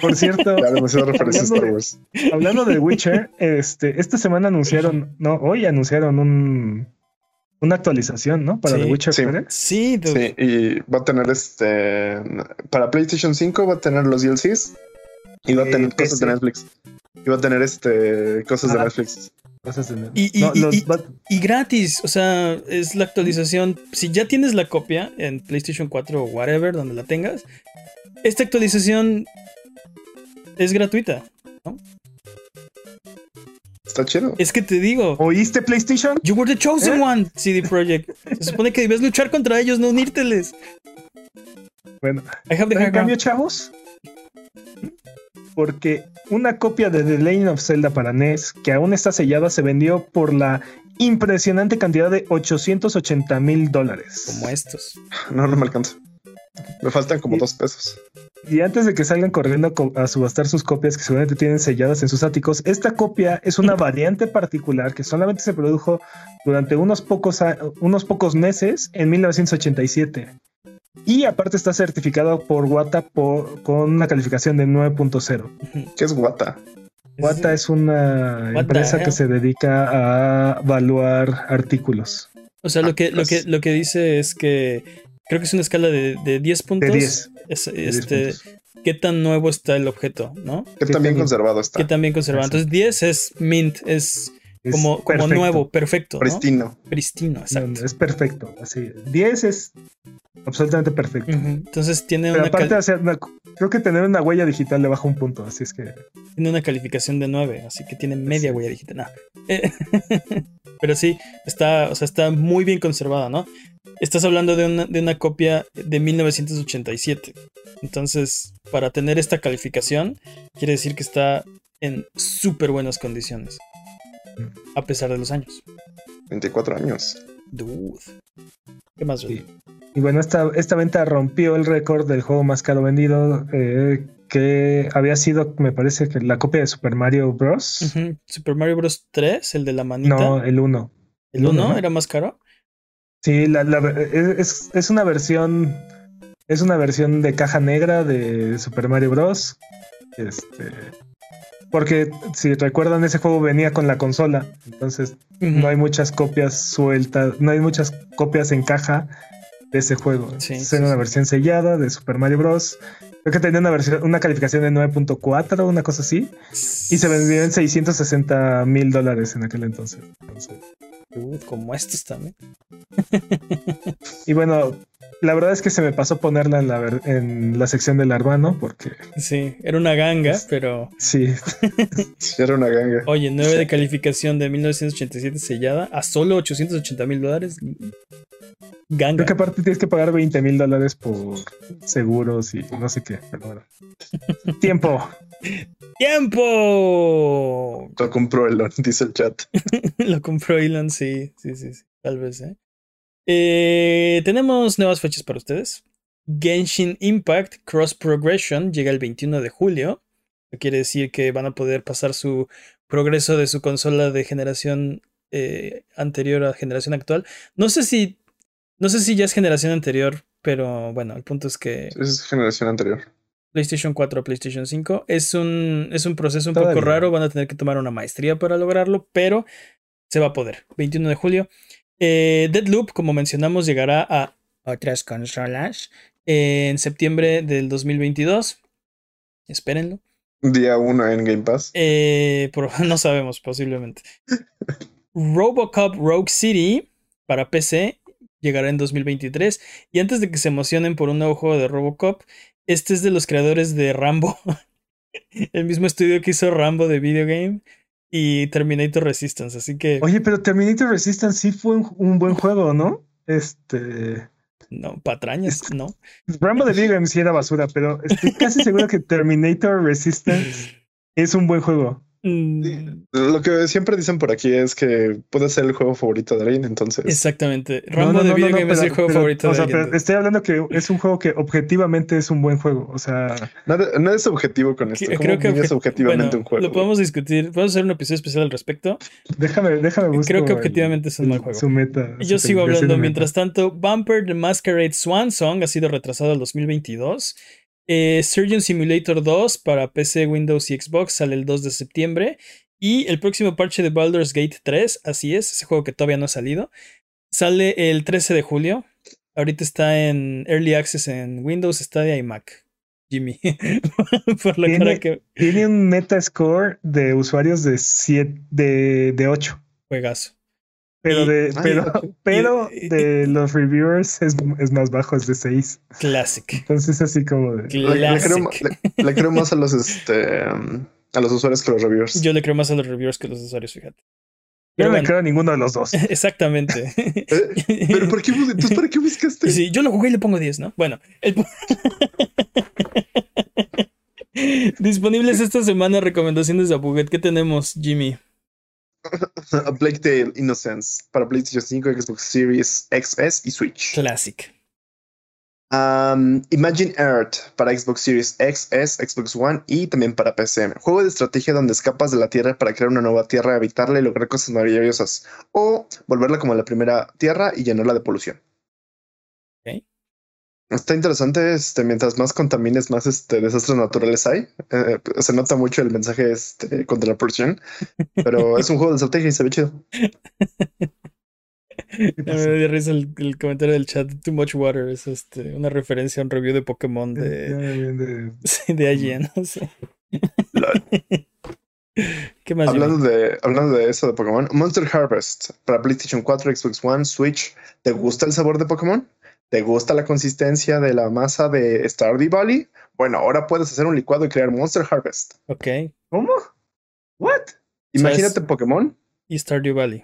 Por cierto, Ya, demasiado referencia a Star Hablando de- Wars. hablando de Witcher, este, esta semana anunciaron, no, hoy anunciaron un, una actualización, ¿no? Para Sí, The Witcher sí. 3. Sí. Sí, y va a tener este. Para PlayStation 5 va a tener los DLCs. Iba a Eh, tener cosas de. Netflix. Iba a tener este cosas de. Netflix. Cosas de- Y- y- No, y- los y- va- Y gratis, o sea, es la actualización. Si ya tienes la copia en PlayStation 4 o whatever, donde la tengas, esta actualización es gratuita. Está chido. Es que te digo, ¿Oíste PlayStation? you were the chosen ¿Eh? one, CD Projekt. Se supone que debes luchar contra ellos, no unírteles. Bueno, I have the en high cambio, chavos, porque una copia de The Legend of Zelda para NES, que aún está sellada, se vendió por la impresionante cantidad de 880 mil dólares. Como estos. No, no me alcanza. Me faltan como Y- dos pesos. Y antes de que salgan corriendo a subastar sus copias que seguramente tienen selladas en sus áticos, esta copia es una variante particular que solamente se produjo durante unos pocos, unos pocos meses en 1987. Y aparte está certificado por Wata por- con una calificación de 9.0. ¿Qué es Guata? Wata es una empresa que hell? se dedica a evaluar artículos. O sea, lo que, lo, que, pues. lo que dice es que creo que es una escala de, de 10 puntos. De 10. Es- de 10 este, puntos. ¿Qué tan nuevo está el objeto? ¿no? Que Sí, también está conservado está. ¿Qué tan bien conservado? Entonces 10 es mint, Es como, nuevo, perfecto. ¿no? Pristino. Pristino, No, exacto. no, es perfecto. Así. 10 es absolutamente perfecto. Entonces tiene Pero una, aparte hacer una- creo que tener una huella digital le baja un punto, así es que tiene una calificación de 9, así que tiene media Sí. huella digital. No. Eh, Pero sí, está, o sea, está muy bien conservada, ¿no? Estás hablando de una, de una copia de 1987. Entonces, para tener esta calificación, quiere decir que está en súper buenas condiciones. A pesar de los años. 24 años. Dude. ¿Qué más? Sí. Y bueno, esta, esta venta rompió el récord del juego más caro vendido, eh, que había sido, me parece que la copia de Super Mario Bros. Super Mario Bros. 3, el de la manita. No, el 1. ¿El 1 ¿no? era más caro? Sí, la, la- es, es una versión. Es una versión de caja negra de Super Mario Bros. Este. Porque si recuerdan, ese juego venía con la consola. Entonces no hay muchas copias sueltas, no hay muchas copias en caja de ese juego. Sí, Entonces, sí, era una sí. versión sellada de Super Mario Bros. Creo que tenía una versión, una calificación de 9.4, una cosa así. Y se vendió en 660 mil dólares en aquel entonces. Entonces, Dude, como estos también. Y bueno, la verdad es que se me pasó ponerla en la, ver- en la sección del hermano, porque Sí, era una ganga, Es- pero sí, Sí, era una ganga. oye, 9 de calificación de 1987 sellada a solo 880 mil dólares. Ganga. creo que aparte tienes que pagar 20 mil dólares por seguros y no sé qué. Pero bueno. Tiempo. ¡Tiempo! Lo compró Elon, dice el chat. Lo compró Elon, sí, sí, sí, sí, tal vez, ¿eh? Eh, Tenemos nuevas fechas para ustedes. Genshin Impact Cross Progression llega el 21 de julio. Eso quiere decir que van a poder pasar su progreso de su consola de generación eh, anterior a generación actual. No sé si. No sé si ya es generación anterior, pero bueno, el punto es que Es generación anterior. PlayStation 4 a PlayStation 5 es un, es un proceso un poco raro. Van a tener que tomar una maestría para lograrlo, pero se va a poder. 21 de julio. Eh, Deadloop, como mencionamos, llegará a otras consolas en septiembre del 2022. Espérenlo. Día 1 en Game Pass. Eh, no sabemos, posiblemente. Robocop Rogue City para PC llegará en 2023. Y antes de que se emocionen por un nuevo juego de Robocop, este es de los creadores de Rambo. El mismo estudio que hizo Rambo de video game y Terminator Resistance. Así que Oye, pero Terminator Resistance sí fue un, un buen juego, ¿no? Este. no, patrañas, no. Rambo de Game sí era basura, pero estoy casi seguro que Terminator Resistance es un buen juego. Mm, Lo que siempre dicen por aquí es que puede ser el juego favorito de Lane, entonces. Exactamente. No, Rambo no, de no, video no, game es el juego pero, favorito o de sea, alguien. pero estoy hablando que es un juego que objetivamente es un buen juego. O sea, Nada, nada es objetivo con esto. Que- ¿Cómo creo que obje- objetivamente bueno, un juego? Lo podemos discutir. Podemos hacer un episodio especial al respecto. déjame, déjame buscar. Creo que objetivamente es un mal juego. Su meta. Yo su sigo hablando. Mientras tanto, Bumper The Masquerade Swan Song ha sido retrasado al 2022. Eh, Surgeon Simulator 2 para PC, Windows y Xbox sale el 2 de septiembre. Y el próximo parche de Baldur's Gate 3, así es, ese juego que todavía no ha salido, sale el 13 de julio. Ahorita está en Early Access en Windows, Stadia y Mac. Jimmy. Por la Tiene- cara que Tiene un metascore de usuarios de 7, de, de 8. juegazo. Pero Y- de, Ay, pero, pero y- de los reviewers es, es más bajo, es de 6. Classic. Entonces así como de. Le, le creo, Classic. le- le creo más a los este um, a los usuarios que a los reviewers. Yo le creo más a los reviewers que a los usuarios, fíjate. Yo Pero no me bueno. creo a ninguno de los dos. Exactamente. Eh, Pero ¿por qué, entonces, ¿para qué buscaste? Sí, yo lo jugué y le pongo 10, ¿no? Bueno, el Disponibles esta semana recomendaciones de Apuget. ¿Qué tenemos, Jimmy? A Plague Tale Innocence para PlayStation 5, Xbox Series XS y Switch. Classic. Um, Imagine Earth para Xbox Series XS, Xbox One y también para PC. Juego de estrategia donde escapas de la Tierra para crear una nueva Tierra, habitarla y lograr cosas maravillosas. O volverla como la primera Tierra y llenarla de polución. Está interesante, este, mientras más contamines, más este, desastres naturales hay. Eh, se nota mucho el mensaje este, contra la polución, pero es un juego de estrategia y se ve chido. Me dio risa el, el comentario del chat. Too much water es este, una referencia a un review de Pokémon de, De- sí, de IGN. no sé. ¿Qué más? Hablando de, hablando de eso de Pokémon, Monster Harvest para PlayStation 4, Xbox One, Switch. ¿Te gusta el sabor de Pokémon? ¿Te gusta la consistencia de la masa de Stardew Valley? Bueno, ahora puedes hacer un licuado y crear Monster Harvest. Ok. ¿Cómo? ¿What? Imagínate Pokémon. Y Stardew Valley.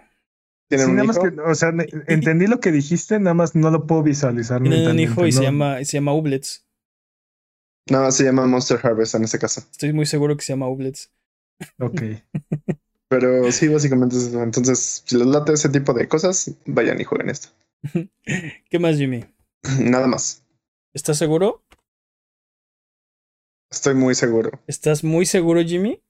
Tienen Sí, un nada más hijo. que, o sea, entendí lo que dijiste, nada más no lo puedo visualizar. Tienen un hijo y se llama, y se llama Ublets. No, se llama Monster Harvest en ese caso. Estoy muy seguro que se llama Ublets. Ok. Pero sí, básicamente es eso. Entonces, si les late ese tipo de cosas, vayan y jueguen esto. ¿Qué más, Jimmy? Nada más. ¿Estás seguro? Estoy muy seguro. ¿Estás muy seguro, Jimmy?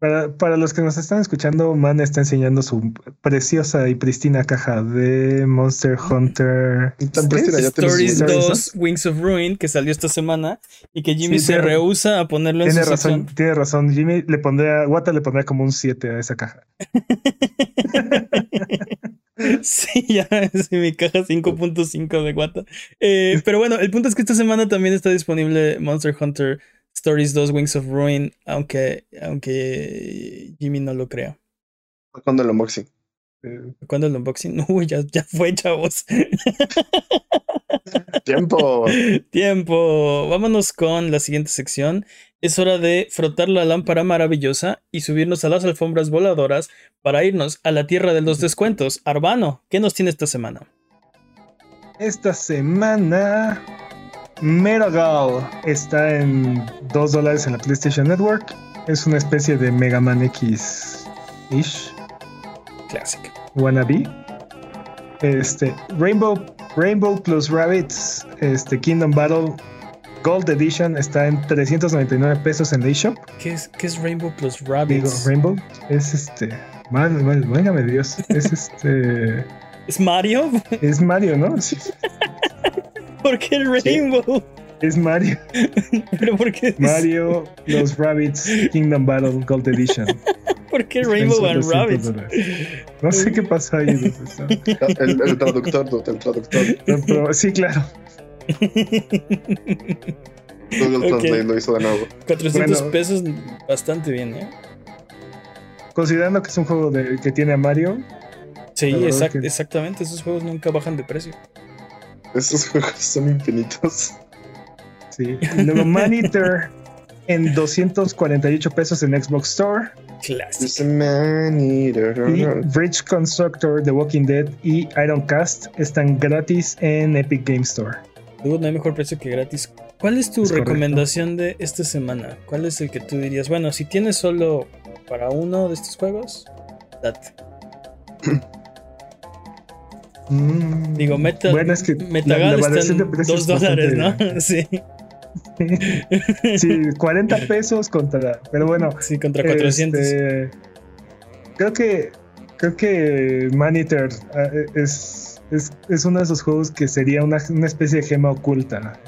Para, para los que nos están escuchando, Man está enseñando su preciosa y pristina caja de Monster Hunter. Tan ya tienes Stories un- Stories 2 Wings of Ruin que salió esta semana y que Jimmy Sí, se tiene- rehúsa a ponerlo en Tiene su razón, sección. tiene razón. Jimmy le pondría, Wata le pondría como un 7 a esa caja. Sí, ya es mi caja 5.5 de guata. Eh, pero bueno, el punto es que esta semana también está disponible Monster Hunter Stories 2 Wings of Ruin, aunque, aunque Jimmy no lo crea. Cuando el unboxing. ¿Cuándo el unboxing? Uy, ya, ya fue, chavos. Tiempo. Tiempo. Vámonos con la siguiente sección. Es hora de frotar la lámpara maravillosa y subirnos a las alfombras voladoras para irnos a la tierra de los descuentos. Arbano, ¿qué nos tiene esta semana? Esta semana, Meragal está en 2 dólares en la PlayStation Network. Es una especie de Mega Man X-ish, Classic. wannabe. Este, Rainbow, Rainbow plus Rabbits, este, Kingdom Battle Gold Edition está en 399 pesos en la eShop. ¿Qué es, qué es Rainbow Plus Digo, Rabbids? Rainbow es este. Mal, mal, válgame Dios. Es este. ¿Es Mario? Es Mario, ¿no? Sí, ¿Por qué Rainbow? Es Mario. ¿Pero por qué, Mario, los Rabbits, Kingdom Battle Gold Edition. ¿por qué Rainbow and 700 Rabbids? dólares. No sé qué pasa ahí. El, el traductor, el traductor. Pero- pero sí, claro. Google. Translate lo hizo de nuevo. 400 Bueno. pesos, bastante bien, ¿eh? Considerando que es un juego de, que tiene a Mario, Sí, exact- que- exactamente. Esos juegos nunca bajan de precio. Esos juegos son infinitos. Sí. Luego Maneater en 248 pesos en Xbox Store. Clásico. Y Bridge Constructor, The Walking Dead y Iron Cast están gratis en Epic Game Store. Dude, no hay mejor precio que gratis. ¿Cuál es tu Es correcto. recomendación de esta semana? ¿Cuál es el que tú dirías? Bueno, si tienes solo para uno de estos juegos, date. Mm, Digo, Meta, Bueno, es que Metagal la- la está variación de en precios 2 es dólares, ¿no? Sí. Sí, 40 pesos contra. Pero bueno. Sí, contra 400. este, creo que. Creo que Maneater ah, es, es, es uno de esos juegos que sería una, una especie de gema oculta.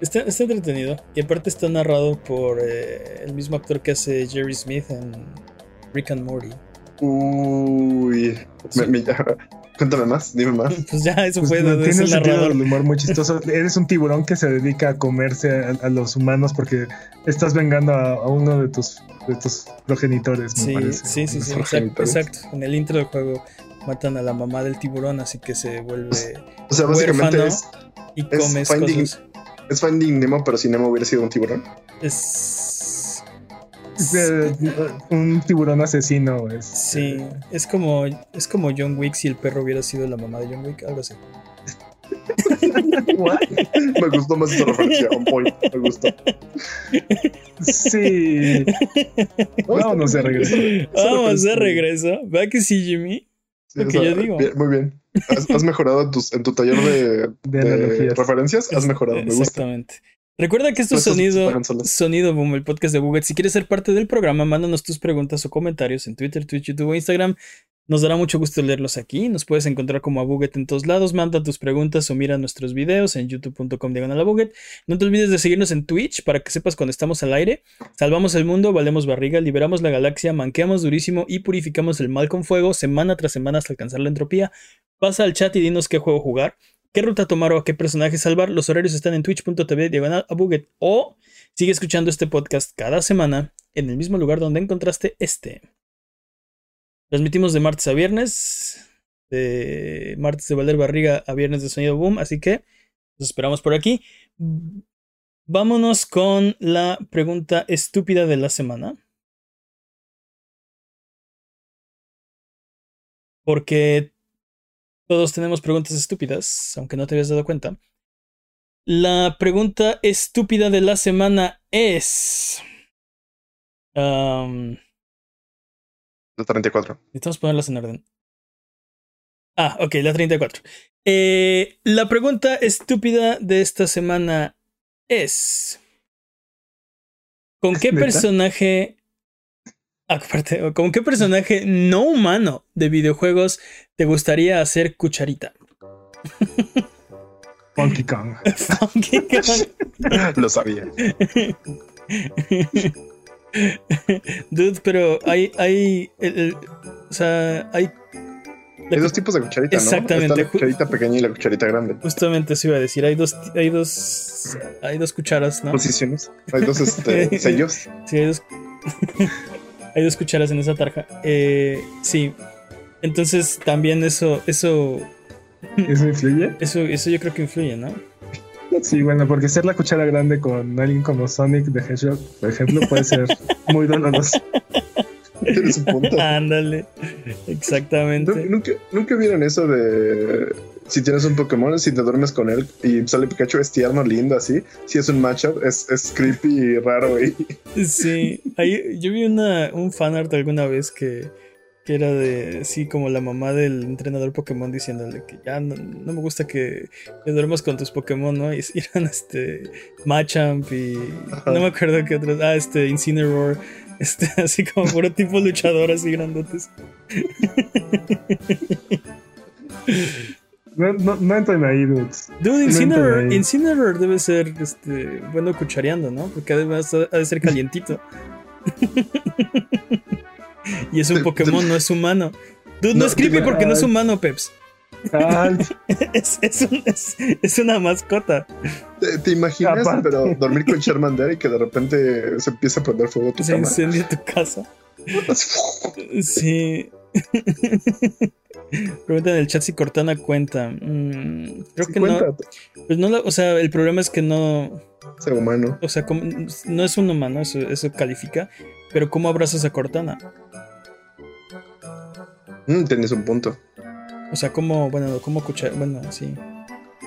Está, está entretenido. Y aparte está narrado por eh, el mismo actor que hace Jerry Smith en Rick and Morty. Uy. Me, me- Cuéntame más, dime más. Pues ya, eso Pues fue no, de tiene sentido del humor muy chistoso. Eres un tiburón que se dedica a comerse a, a los humanos porque estás vengando a, a uno de tus, de tus progenitores, me Sí, parece. sí, sí, sí, exacto, exacto. En el intro del juego matan a la mamá del tiburón, así que se vuelve O sea, básicamente es, y Es comes Finding- cosas. es Finding Nemo, pero si Nemo hubiera sido un tiburón. Es. Un tiburón asesino es. Sí, es como, es como John Wick si el perro hubiera sido la mamá de John Wick, algo así. What? Me gustó más esa referencia. on point, Me gustó. Sí. Vámonos de regreso. Vamos de regreso. ¿Va que sí, Jimmy? Sí, Lo que yo digo. bien, muy bien. Has, has mejorado en, tus- en tu taller de, De referencias. Has mejorado. Me gusta. Exactamente. Recuerda que esto es Esas se sonido, sonido Boom, el podcast de Buget. Si quieres ser parte del programa, mándanos tus preguntas o comentarios en Twitter, Twitch, YouTube o Instagram. Nos dará mucho gusto leerlos aquí. Nos puedes encontrar como a Buget en todos lados. Manda tus preguntas o mira nuestros videos en youtube.com diagonal a Buget. No te olvides de seguirnos en Twitch para que sepas cuando estamos al aire. Salvamos el mundo, valemos barriga, liberamos la galaxia, manqueamos durísimo y purificamos el mal con fuego semana tras semana hasta alcanzar la entropía. Pasa al chat y dinos qué juego jugar, qué ruta tomar o a qué personaje salvar. Los horarios están en twitch.tv diagonal a Buget. O sigue escuchando este podcast cada semana en el mismo lugar donde encontraste este. Transmitimos de martes a viernes, de martes de Valer Barriga a viernes de Sonido Boom, así que nos esperamos por aquí. Vámonos con la pregunta estúpida de la semana. Porque todos tenemos preguntas estúpidas, aunque no te habías dado cuenta. La pregunta estúpida de la semana es... am, La 34. Necesitamos ponerlas en orden. Ah, ok, la 34. Eh, la pregunta estúpida de esta semana es: ¿Con qué personaje. Aparte, ¿con qué personaje no humano de videojuegos te gustaría hacer cucharita? Funky Kong. Funky Kong. Lo sabía. Dude, pero hay. hay el- el- o sea, hay. Hay dos tipos de cucharita, ¿no? Exactamente. Está la cucharita pequeña y la cucharita grande. Justamente eso iba a decir. Hay dos, hay dos, hay dos cucharas, ¿no? Posiciones. Hay dos este, sellos. Sí, hay dos, hay dos cucharas en esa tarja. Eh, sí. Entonces también eso, eso, ¿Eso influye? eso, eso yo creo que influye, ¿no? Sí, bueno, porque ser la cuchara grande con alguien como Sonic de Hedgehog, por ejemplo, puede ser muy doloroso. Tienes un punto. Ándale. Exactamente. Nu- ¿Nunca, ¿Nunca vieron eso de si tienes un Pokémon, si te duermes con él y sale Pikachu es tierno, lindo, así? Si es un matchup, es, es creepy y raro. Y, Sí. Ahí, yo vi una, un fanart alguna vez que, que era de, sí, como la mamá del entrenador Pokémon diciéndole que ya no, no me gusta que te duermas con tus Pokémon, ¿no? Y eran este Machamp y Ajá. no me acuerdo qué otros, ah, este Incineroar, este, así como puro tipo luchador así grandotes. No, no, no entren ahí, dudes. Dude, No Incineroar. Incineroar debe ser este, bueno cuchareando, ¿no? Porque además ha de ser calientito. y es un Pokémon, no es humano. Dude, no, No, es creepy porque no es humano, Peps. Es, es, un- es- es una mascota. ¿Te, te imaginas, Aparte. pero dormir con Charmander y que de repente se empieza a prender fuego tu Se cama? incendia tu casa. Sí. Preguntan en el chat si Cortana cuenta. Mm, creo sí, que no. Pues no, o sea, el problema es que no. Ser humano. O sea, como- no es un humano, eso, eso califica. Pero ¿cómo abrazas a Cortana? Mm, tienes un punto. O sea, ¿cómo, bueno, cómo cuchar, bueno, sí.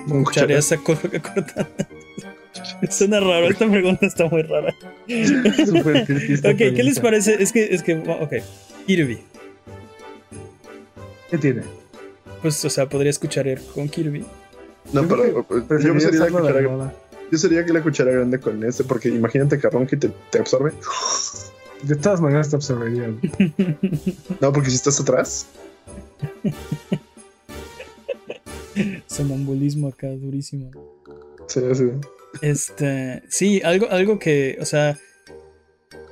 Cuchareas a Cor- a Cortana. Suena raro, esta pregunta está muy rara. Ok, ¿qué les pregunta. parece? Es que, es que, ok. Kirby. ¿Qué tiene? Pues, o sea, podría escuchar con Kirby. No, pero yo preferiría sería cuchara, yo sería que la cuchara grande con ese, porque imagínate que te, te absorbe. De todas maneras te absorbería. No, porque si estás atrás, Sonambulismo acá, durísimo. sí, sí. Este, sí, algo, algo que, o sea,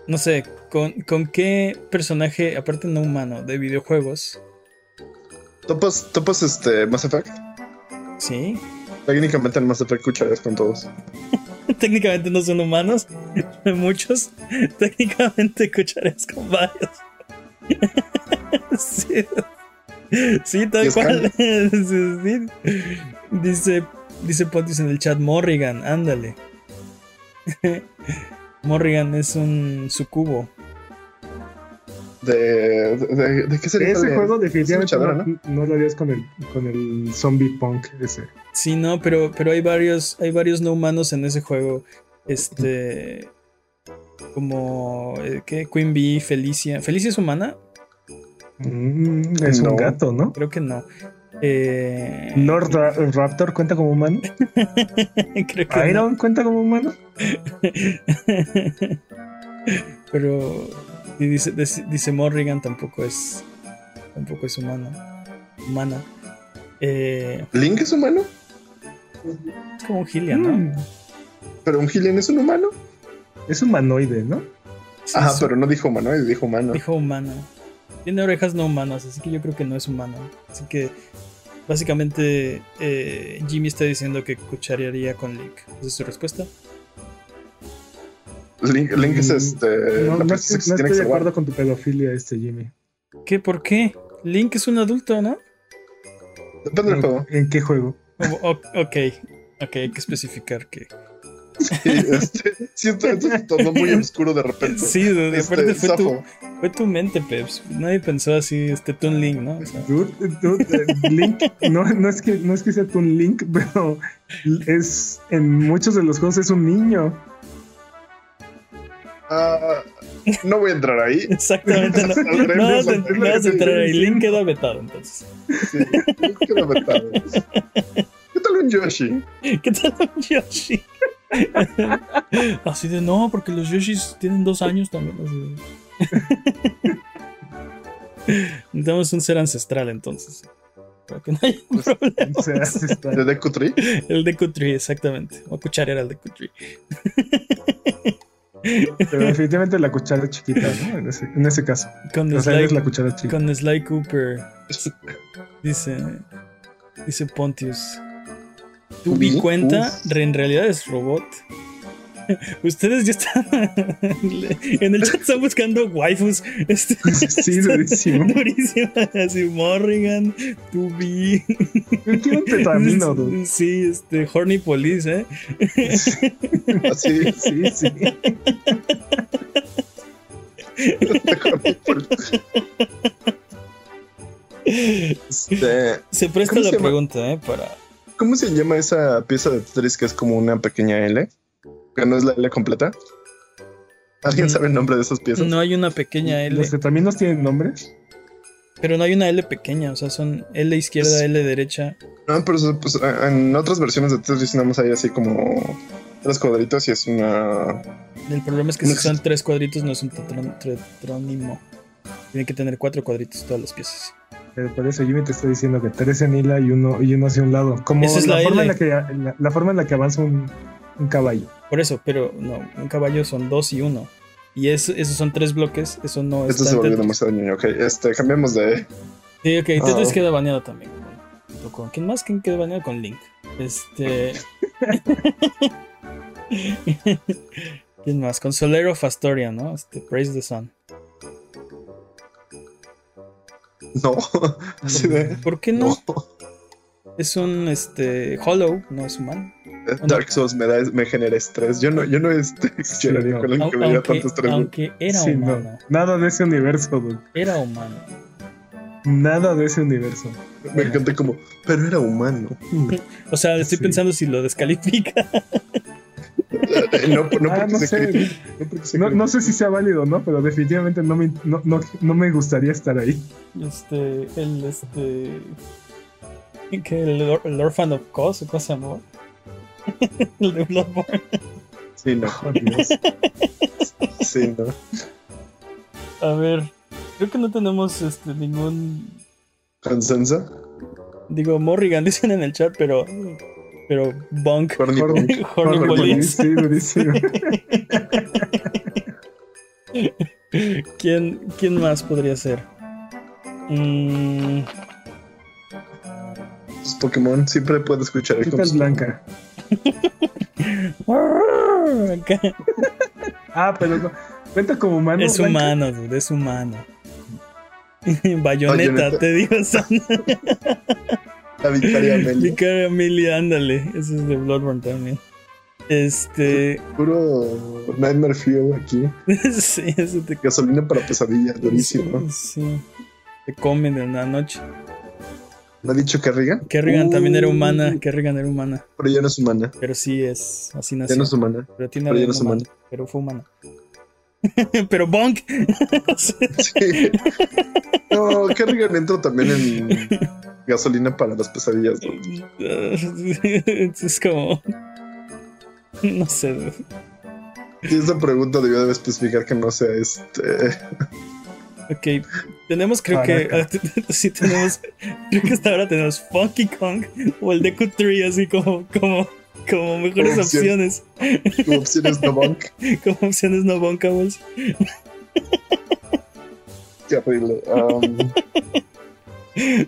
no sé, con, con qué personaje, aparte no humano, de videojuegos, ¿Topas, topas este Mass Effect? Sí. Técnicamente en Mass Effect cucharas con todos. Técnicamente no son humanos. Muchos. Técnicamente cucharas con varios. sí. Sí, tal ¿Y cual. Sí. Dice, dice Pontius en el chat, Morrigan, ándale. Morrigan es un sucubo. ¿De, de, de qué sería? Ese juego definitivamente luchadora, no, no lo harías con el, con el zombie punk ese. Sí, no, pero, pero hay varios, hay varios no humanos en ese juego. Este. Como. eh, ¿Qué? Queen Bee, Felicia. ¿Felicia es humana? Mm, es No. un gato, ¿no? Creo que no. Eh, Lord Ra- Raptor cuenta como humano. creo que no. Iron cuenta como humano. Pero y dice, dice, Morrigan tampoco es tampoco es humano. Humana. Eh, ¿Link es humano? es como un Hylian, ¿no? Mm, ¿Pero un Hylian es un humano? Es humanoide, ¿no? Sí, Ajá, pero no dijo humano, dijo humano. dijo humano. Tiene orejas no humanas, así que yo creo que no es humano. Así que básicamente eh, Jimmy está diciendo que cucharearía con Link. ¿Esa es su respuesta? Link, Link es Mm, este. No, la no no estoy de acuerdo con tu pedofilia, este Jimmy. ¿Qué? ¿Por qué? Link es un adulto, ¿no? Depende del juego. ¿En qué juego? O- o- ok, ok, hay que especificar que. Sí, este, sí, esto, esto es todo muy oscuro de repente. Sí, de, Este, aparte fue tu, fue tu mente, Peps. Nadie pensó así, este Toon Link, ¿no? O sea, Dude, dude, eh, Link, no, no, es que, no es que sea tu Link, pero es en muchos de los juegos es un niño. Ah, no voy a entrar ahí. exactamente, no, no vas a, no vas a entrar ahí. Link queda vetado, entonces. Sí, Link queda vetado. ¿Qué tal un Yoshi? ¿Qué tal un Yoshi? Así de no, porque los Yoshis tienen dos años también. así de- Necesitamos un ser ancestral entonces. Para que no haya un problema. O sea, está- ¿De Deku Tree? El Deku Tree, exactamente. Voy a cucharear al Deku Tree. Pero definitivamente la cuchara chiquita, ¿no? En ese, en ese caso. Con O sea, Sly, eres la cuchara chiquita. con Sly Cooper. Dice. Dice Pontius. ¿Tu cuenta? En realidad es robot. Ustedes ya están. en el chat están buscando waifus. Este, Sí, durísimo. durísima. Así, Morrigan, Tubi. Yo quiero un tetamino, dude. Sí, este, Horny Police, ¿eh? Así. Sí, sí. Este, Se presta ¿Cómo la se llama? pregunta, ¿eh? Para. ¿Cómo se llama esa pieza de Tetris que es como una pequeña L? Que no es la L completa. ¿Alguien Mm. sabe el nombre de esas piezas? No hay una pequeña L. ¿Los tetaminos tienen nombres? Pero no hay una L pequeña, o sea, son L izquierda, L derecha. No, pero pues, en otras versiones de Tetris nada más hay así como tres cuadritos y es una... El problema es que si son tres cuadritos no es un tetrónimo. Tiene que tener cuatro cuadritos todas las piezas. Pero por eso Jimmy te está diciendo que tres en hila y uno, y uno hacia un lado. Como Esa es la, la forma en la, que, la, la forma en la que avanza un, un caballo. Por eso, pero no, un caballo son dos y uno. Y eso, esos son tres bloques, eso no Esto está se volvió demasiado niño. Ok, este, cambiamos de... Sí, ok, Tetris Ah. queda baneado también. Con- ¿Quién más? ¿Quién queda baneado? Con Link. Este. ¿Quién más? Con Solero Fastoria, ¿no? Este, Praise the Sun. No, así de... ¿Por qué no? No. Es un este Hollow, no es humano. Dark Souls me, da, me genera estrés. Yo no, yo no este, no. con alguien Au- que me tanto estrés. aunque era Sí, no. humano. Nada de ese universo, dude. Era humano. Nada de ese universo. Me encanta como, pero era humano. O sea, estoy Sí. pensando si lo descalifica. Eh, No, no Ah, no sé. no sé si sea válido o no, pero definitivamente no me, no, no, no me gustaría estar ahí. Este, el este. Que el, el Orphan of Cos, ¿cómo se llamó? el de Bloodborne. Sí, no. Oh, Dios. Sí, no. A ver, creo que no tenemos este ningún. ¿Consenso? Digo, Morrigan dicen en el chat, pero. Pero Bunk. Horny Horny. Horny Horny Police. Sí, durísimo. ¿Quién, ¿Quién más podría ser? Mm, Pokémon siempre puede escuchar el Esta es blanca. Ah, pero no. Cuenta como humano. Es blanca. humano, dude, es humano. Bayoneta, Bayoneta. te digo, Sana. La Vicaria Amelia. Vicaria Amelia, ándale. Ese es de Bloodborne también. Este. Puro Nightmare Fuel aquí. sí, ese te, Gasolina para pesadillas, durísimo. sí, te comen en la noche. ¿No ha dicho Kerrigan? Kerrigan también era Uh, humana. Kerrigan era humana. Pero ya no es humana. Pero sí es. Así Ya nació. no es humana. pero tiene pero ya no es humana. Pero fue humana. pero Bonk. Sí. No, Kerrigan entró también en gasolina para las pesadillas. ¿no? es como. No sé. Y esa pregunta debió de especificar que no sea este. Ok, tenemos creo que. Caraca. sí, tenemos. Creo que hasta ahora tenemos Funky Kong o el Deku Tree, así como, como, como mejores Como opción. opciones. Como opciones no bank. Como opciones no bunkables. Qué horrible. Um,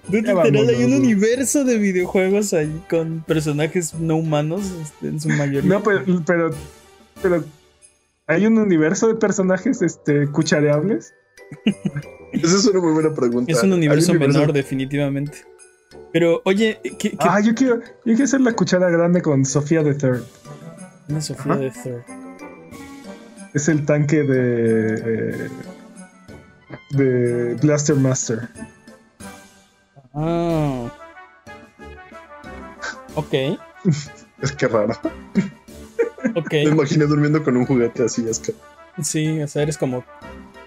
Dude, literal, hay un universo de videojuegos ahí con personajes no humanos este, en su mayoría. No, pero, pero, pero hay un universo de personajes este, cuchareables. esa es una muy buena pregunta. es un universo menor, definitivamente. Pero, oye, ¿qué, qué Ah, yo quiero, yo quiero hacer la cuchara grande con Sofía the Third. una Sofía de Third? Es el tanque de. eh, de Blaster Master. Ah. Ok, Es que raro. ok. Me imaginé durmiendo con un juguete así. Es que. Sí, o sea, eres como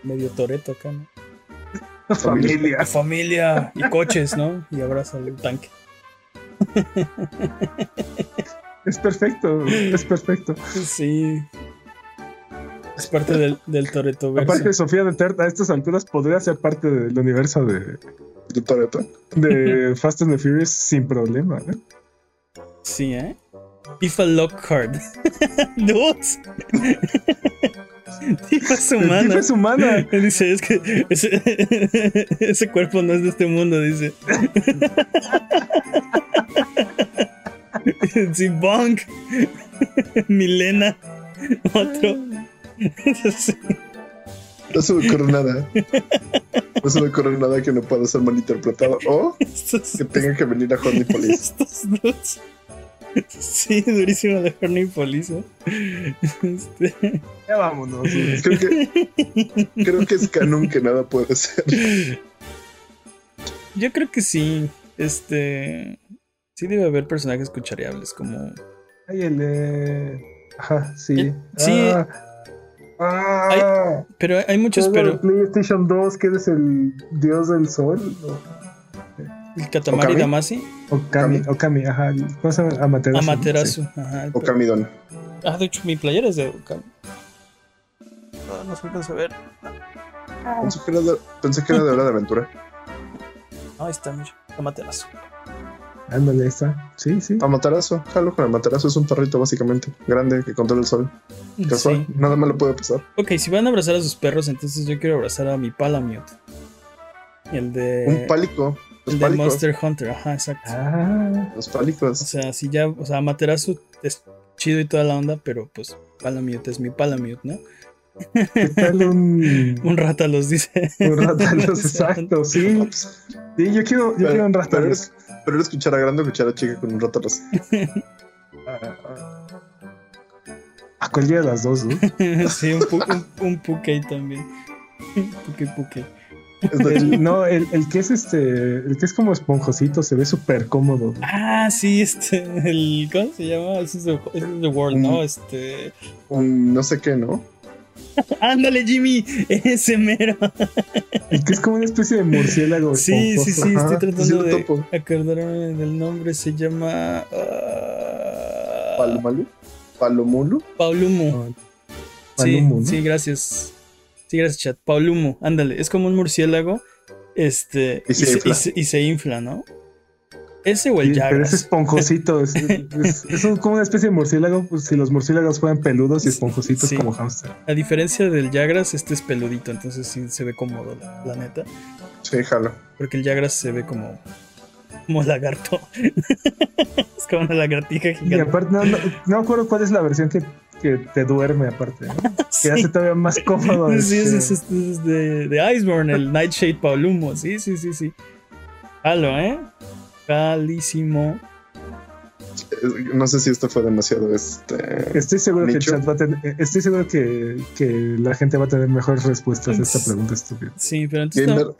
medio toreto acá, ¿no? Familia. Familia y coches, ¿no? Y abraza el tanque. Es perfecto, es perfecto. Sí. Es parte del, del Toreto Aparte, Sofía the Third a estas alturas podría ser parte del universo de, De Toretto. de Fast and the Furious sin problema. ¿eh? Sí, ¿eh? FIFA Lockhart. Dudes. Tifa es El humana. tipo es humana. Él dice, es que ese, ese cuerpo no es de este mundo, dice. Sí, Bonk. Milena. Otro. No se me ocurre nada. No se me ocurre nada que no pueda ser malinterpretado. O que tenga que venir a Honey Police. estos dudes. Sí, durísimo la Horny Police. ¿eh? Este, Ya vámonos. Creo que, creo que es canon que nada puede ser. yo creo que sí. Este. Sí, debe haber personajes cuchareables como. Ay, el de. Ajá, sí. Eh, sí. Ah, ah, Pero hay muchos, de pero. PlayStation 2, que eres el dios del sol. El Katamari Okami. Damacy. O Okami, Okami, ajá. ¿Cómo se llama? Amaterasu. Amaterasu. Sí. Ajá, el- O Camidon. Ah, de hecho, mi playera es de Okami. No, no se alcanza a ver. Pensé que era de, pensé que era de hora de aventura. Ah, ahí está, mira. Amaterasu. Ándale, ahí está. Sí, sí. Amaterasu. Jalo con Amaterasu. Es un perrito básicamente. Grande que controla el sol. Casual. Sí. Nada más le puede pasar. Ok, si van a abrazar a sus perros, entonces yo quiero abrazar a mi Palamute. El de. un pálico. Los El de pálicos. Monster Hunter, ajá, exacto. Ah, Los O pálicos. sea, si ya, o sea, Amaterasu es chido y toda la onda, pero pues Palamute es mi Palamute, ¿no? ¿qué tal un. Un rata los dice. un ratalos? Exacto, sí. Sí, yo quiero, yo Pero- quiero un pero ratalos. pero eres cuchara grande o cuchara chica con un ratalos. A cualquiera de las dos, ¿no? sí, un, pu- un, un Pukei también. Pukei Pukei. El- no, el, el que es este, el que es como esponjosito, se ve súper cómodo. Ah, sí, este, el, ¿cómo se llama? Ese es The, ese es The World, ¿no? Este, Un no sé qué, ¿no? ándale, Jimmy, ese mero. El que es como una especie de murciélago. Sí, sí, sí, esponjoso. Ajá, estoy sí tratando de topo. acordarme del nombre, se llama... ah, Palomalu. Palomulu. Paulumo. Ah, Sí, sí, gracias. Sí, gracias, chat. Paulumo, ándale, es como un murciélago, este, Y se y, infla. se, y se infla, ¿no? Ese o el Sí, pero es esponjosito. Es, es- es un- como una especie de murciélago. Pues, si los murciélagos fueran peludos y esponjositos Sí. como hamster. A diferencia del Jagras, este es peludito, entonces sí se ve cómodo, la, la neta. Sí, jalo. Porque el Jagras se ve como Como lagarto. es como una lagartija Y gigante. aparte, no, no, no me acuerdo cuál es la versión que, que te duerme, aparte. ¿no? Sí. Que hace todavía más cómodo. Sí, este, es, es- es de, de Iceborne, el Nightshade Paulumo. Sí, sí, sí, sí. Jalo, ¿eh? Jalísimo. Eh, No sé si esto fue demasiado este. Estoy seguro que el chat va a tener, eh, estoy seguro que, que la gente va a tener mejores respuestas a esta pregunta estúpida. Sí, pero entonces Gamer, ¿no-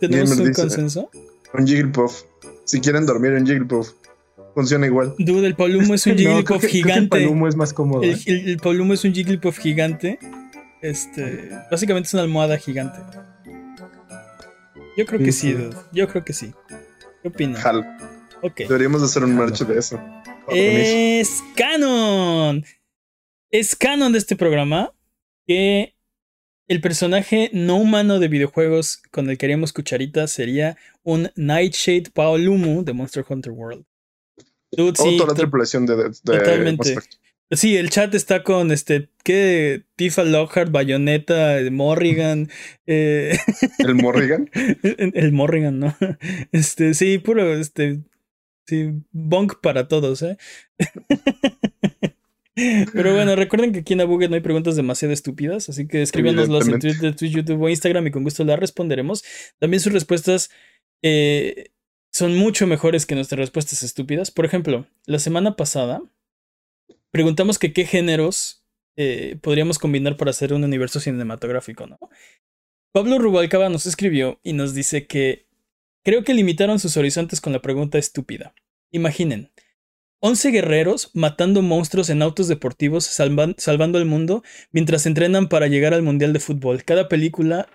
tenemos Gamer un dice- consenso. un Jigglypuff. Si quieren dormir en Jigglypuff, funciona igual. Dude, el Paulumo es un No, Jigglypuff creo que el gigante. Palumo es más cómodo. El, ¿eh? el, es un Jigglypuff gigante. Este. Básicamente es una almohada gigante. Yo creo que sí, dude. Yo creo que sí. ¿Qué opinas? Jal. Ok. Deberíamos de hacer un merch de eso. Es canon. Es canon de este programa que el personaje no humano de videojuegos con el que haríamos cucharita sería un Nightshade Paolumu de Monster Hunter World. Dude, sí, toda la tripulación de, de, totalmente. Sí, el chat está con este, ¿qué? Tifa Lockhart, Bayonetta, Morrigan, eh, El Morrigan. el Morrigan, ¿no? Este, sí, puro, este, sí, bonk para todos, ¿eh? Pero bueno, recuerden que aquí en Abuget no hay preguntas demasiado estúpidas, así que escríbanoslas en. Twitter, Twitch, YouTube o Instagram y con gusto las responderemos. También sus respuestas eh, son mucho mejores que nuestras respuestas estúpidas. Por ejemplo, la semana pasada preguntamos que qué géneros eh, podríamos combinar para hacer un universo cinematográfico, ¿no? Pablo Rubalcaba nos escribió y nos dice que creo que limitaron sus horizontes con la pregunta estúpida. Imaginen, 11 guerreros matando monstruos en autos deportivos, salvan- salvando el mundo mientras entrenan para llegar al Mundial de Fútbol. Cada película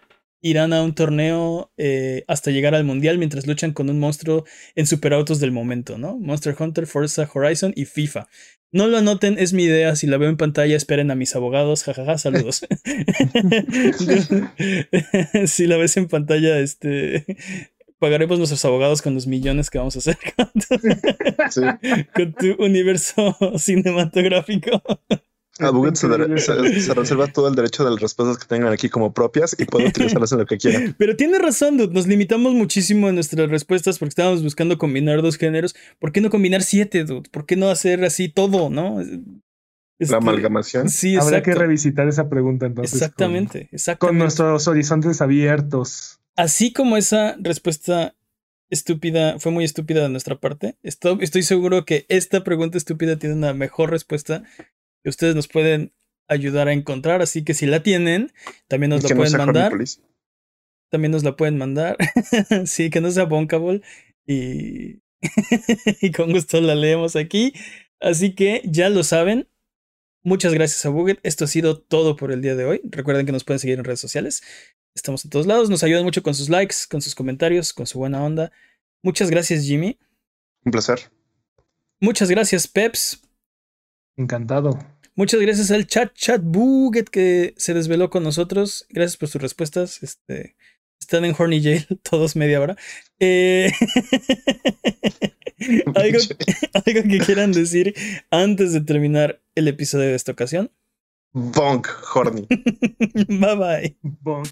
irán a un torneo eh, hasta llegar al Mundial mientras luchan con un monstruo en superautos del momento, ¿no? Monster Hunter, Forza Horizon y FIFA. No lo anoten, es mi idea. Si la veo en pantalla, esperen a mis abogados. Jajaja, saludos. si la ves en pantalla, este. Pagaremos nuestros abogados con los millones que vamos a hacer con tu, Sí. con tu universo cinematográfico. A Buget se, Increíble. se- se reserva todo el derecho de las respuestas que tengan aquí como propias y puede utilizarlas en lo que quiera. Pero tiene razón, dude. Nos limitamos muchísimo en nuestras respuestas porque estábamos buscando combinar dos géneros. ¿Por qué no combinar siete, dude? ¿Por qué no hacer así todo, no? Este, La amalgamación. Sí, Habrá que exacto. revisitar esa pregunta entonces. con- Exactamente, Con, exactamente. nuestros horizontes abiertos. Así como esa respuesta estúpida fue muy estúpida de nuestra parte, estoy, estoy seguro que esta pregunta estúpida tiene una mejor respuesta ustedes nos pueden ayudar a encontrar. Así que si la tienen, también nos la pueden mandar. También nos la pueden mandar. sí, que no sea Bonkable. Y, y con gusto la leemos aquí. Así que ya lo saben. Muchas gracias a Buget. Esto ha sido todo por el día de hoy. Recuerden que nos pueden seguir en redes sociales. Estamos en todos lados. Nos ayudan mucho con sus likes, con sus comentarios, con su buena onda. Muchas gracias, Jimmy. Un placer. Muchas gracias, Peps. Encantado. Muchas gracias al chat chat Buget que se desveló con nosotros. Gracias por sus respuestas. Este, están en Horny Jail todos media hora. Eh, ¿Algo, algo que quieran decir antes de terminar el episodio de esta ocasión. Bonk, Horny. bye bye. Bon.